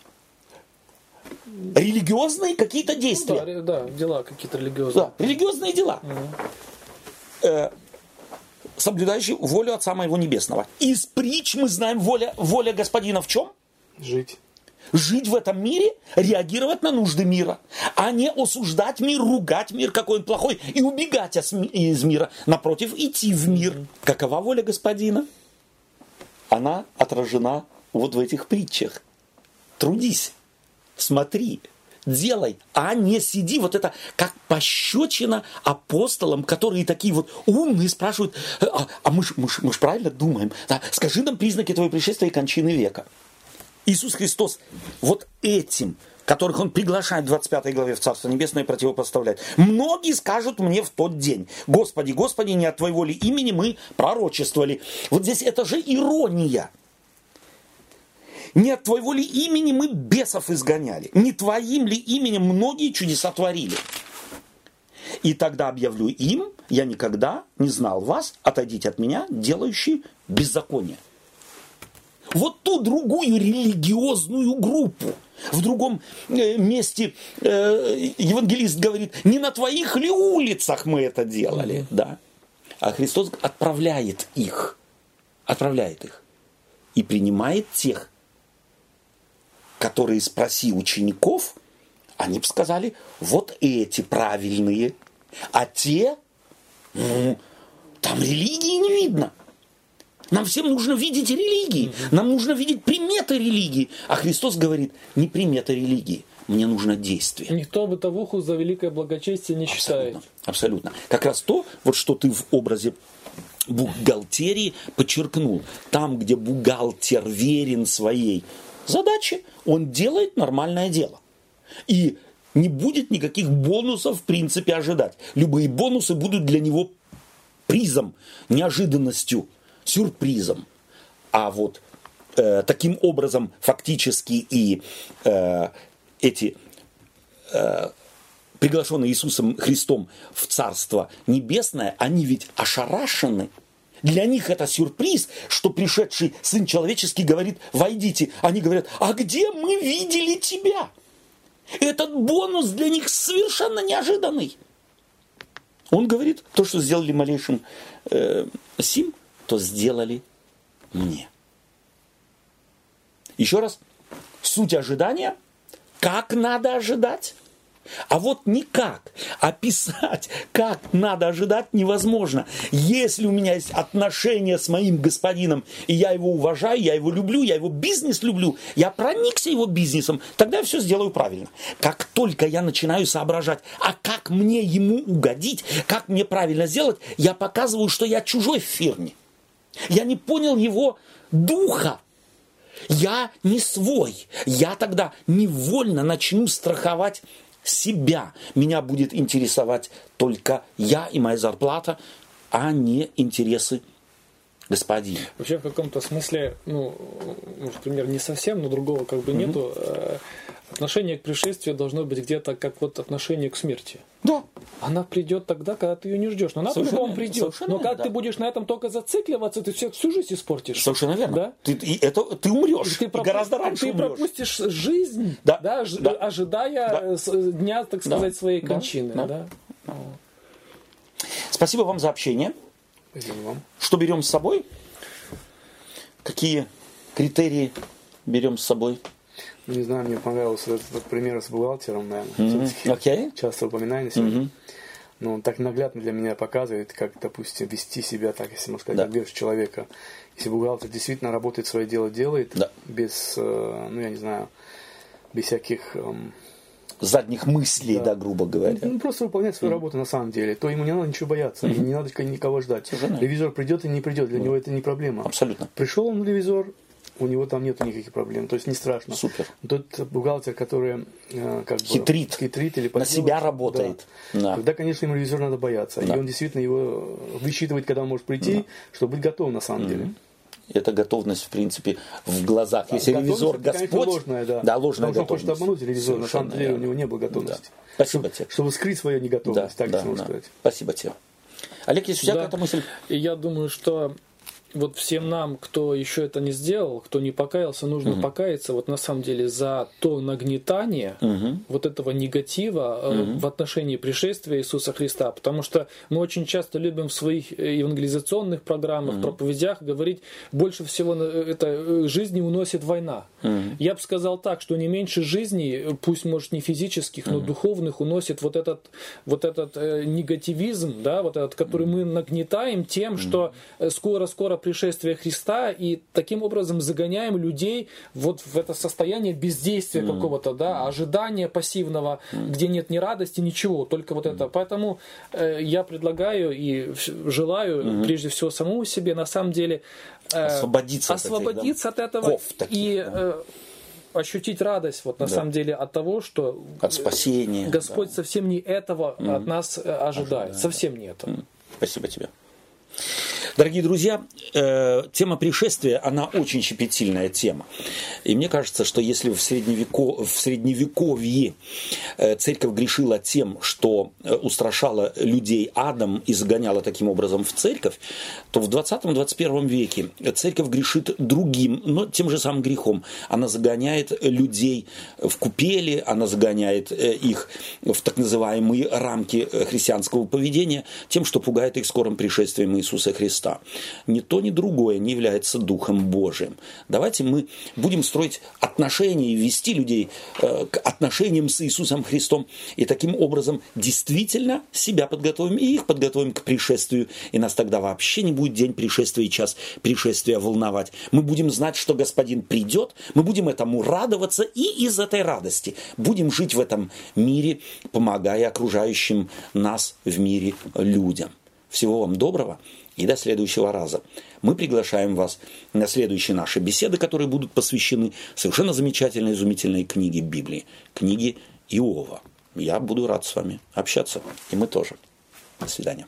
Религиозные какие-то действия. Ну, да, да, дела какие-то религиозные. Да, религиозные дела. Э, соблюдающие волю Отца Моего Небесного. Из притч мы знаем воля, воля Господина в чем? Жить. Жить в этом мире, реагировать на нужды мира, а не осуждать мир, ругать мир, какой он плохой, и убегать из мира. Напротив, идти в мир. Какова воля господина? Она отражена вот в этих притчах. Трудись, смотри, делай, а не сиди вот это как пощечина апостолам, которые такие вот умные спрашивают, а, а мы ж, мы, ж, мы ж правильно думаем, да? скажи нам признаки твоего пришествия и кончины века. Иисус Христос вот этим, которых Он приглашает в 25 главе в Царство Небесное противопоставляет. Многие скажут мне в тот день, Господи, Господи, не от Твоего ли имени мы пророчествовали. Вот здесь это же ирония. Не от Твоего ли имени мы бесов изгоняли? Не Твоим ли именем многие чудеса творили? И тогда объявлю им, я никогда не знал вас, отойдите от меня, делающие беззаконие вот ту другую религиозную группу. В другом э, месте э, евангелист говорит, не на твоих ли улицах мы это делали, да. А Христос отправляет их, отправляет их и принимает тех, которые спроси учеников, они бы сказали, вот эти правильные, а те, ну, там религии не видно. Нам всем нужно видеть религии, нам нужно видеть приметы религии. А Христос говорит, не приметы религии, мне нужно действие. Никто бытовуху за великое благочестие не считает. Абсолютно. Абсолютно. Как раз то, вот что ты в образе бухгалтерии подчеркнул. Там, где бухгалтер верен своей задаче, он делает нормальное дело. И не будет никаких бонусов в принципе ожидать. Любые бонусы будут для него призом, неожиданностью, сюрпризом. А вот э, таким образом фактически и э, эти э, приглашенные Иисусом Христом в Царство Небесное, они ведь ошарашены. Для них это сюрприз, что пришедший Сын Человеческий говорит, войдите. Они говорят, а где мы видели тебя? Этот бонус для них совершенно неожиданный. Он говорит, то, что сделали малейшим э, Сим, то сделали мне. Еще раз, суть ожидания, как надо ожидать, а вот никак описать, как надо ожидать, невозможно. Если у меня есть отношения с моим господином, и я его уважаю, я его люблю, я его бизнес люблю, я проникся его бизнесом, тогда я все сделаю правильно. Как только я начинаю соображать, а как мне ему угодить, как мне правильно сделать, я показываю, что я чужой в фирме. Я не понял его духа, я не свой. Я тогда невольно начну страховать себя. Меня будет интересовать только я и моя зарплата, а не интересы господина. Вообще в каком-то смысле, ну, например, не совсем, но другого как бы mm-hmm. нету. Э, отношение к пришествию должно быть где-то как вот отношение к смерти. Да. Она придет тогда, когда ты ее не ждешь. Но она по-любому придет. Но как да. ты будешь на этом только зацикливаться, ты всю, всю жизнь испортишь. Совершенно верно. Да? Ты, и это, ты умрешь. Ты, проп... гораздо раньше Ты умрешь. пропустишь жизнь, да. Да, да. ожидая да. дня, так сказать, да. своей кончины. Да. Да. Да. Спасибо вам за общение. Спасибо вам. Что берем с собой? Какие критерии берем с собой? Не знаю, мне понравился этот, этот пример с бухгалтером, наверное. Mm-hmm. Okay. Часто упоминаю сегодня. Mm-hmm. Но он так наглядно для меня показывает, как, допустим, вести себя так, если можно сказать, да. человека. Если бухгалтер действительно работает, свое дело делает, да. без, э, ну, я не знаю, без всяких эм, задних мыслей, да, да грубо говоря. Ну, просто выполнять свою mm. работу на самом деле. То ему не надо ничего бояться, mm-hmm. не надо никого ждать. Совершенно. Ревизор придет и не придет, для mm. него это не проблема. Абсолютно. Пришел он в ревизор, у него там нет никаких проблем, то есть не страшно. Супер. Тот бухгалтер, который э, как хитрит, бы, хитрит или на себя работает. Да. Да. Тогда, конечно, ему ревизор надо бояться. Да. И он действительно его высчитывает, когда он может прийти, да. чтобы быть готовым на самом mm-hmm. деле это готовность, в принципе, в глазах. Если ревизор Господь... Конечно, ложная, да. Да, ложная Потому готовность. Он хочет обмануть ревизора, Совершенно на самом деле у него не было готовности. Да. Спасибо тебе. Чтобы скрыть свою неготовность, да, так да, можно да. сказать. Спасибо тебе. Олег, есть у тебя да. какая-то мысль? Я думаю, что вот всем нам, кто еще это не сделал, кто не покаялся, нужно угу. покаяться вот на самом деле за то нагнетание угу. вот этого негатива угу. в отношении пришествия Иисуса Христа. Потому что мы очень часто любим в своих э, евангелизационных программах, угу. проповедях говорить, больше всего это э, жизни уносит война. Угу. Я бы сказал так, что не меньше жизней, пусть может не физических, но угу. духовных, уносит вот этот, вот этот э, негативизм, да, вот этот, который мы нагнетаем тем, угу. что скоро-скоро пришествия Христа и таким образом загоняем людей вот в это состояние бездействия mm. какого-то, да, ожидания пассивного, mm. где нет ни радости, ничего, только вот mm. это. Поэтому э, я предлагаю и желаю mm-hmm. прежде всего самому себе на самом деле э, освободиться, освободиться от, этих, да? от этого таких, и да. э, ощутить радость вот на да. самом деле от того, что от спасения Господь да. совсем не этого mm. от нас э, ожидает, ожидает, совсем не этого. Mm. Спасибо тебе. Дорогие друзья, э, тема пришествия, она очень щепетильная тема. И мне кажется, что если в, средневеко, в средневековье э, церковь грешила тем, что э, устрашала людей адом и загоняла таким образом в церковь, то в 20-21 веке церковь грешит другим, но тем же самым грехом. Она загоняет людей в купели, она загоняет их в так называемые рамки христианского поведения тем, что пугает их скорым пришествием Иисуса Христа. Христа. Ни то, ни другое не является Духом Божиим. Давайте мы будем строить отношения и вести людей э, к отношениям с Иисусом Христом. И таким образом действительно себя подготовим и их подготовим к пришествию. И нас тогда вообще не будет день пришествия и час пришествия волновать. Мы будем знать, что Господин придет, мы будем этому радоваться и из этой радости будем жить в этом мире, помогая окружающим нас в мире людям. Всего вам доброго и до следующего раза. Мы приглашаем вас на следующие наши беседы, которые будут посвящены совершенно замечательной, изумительной книге Библии, книге Иова. Я буду рад с вами общаться, и мы тоже. До свидания.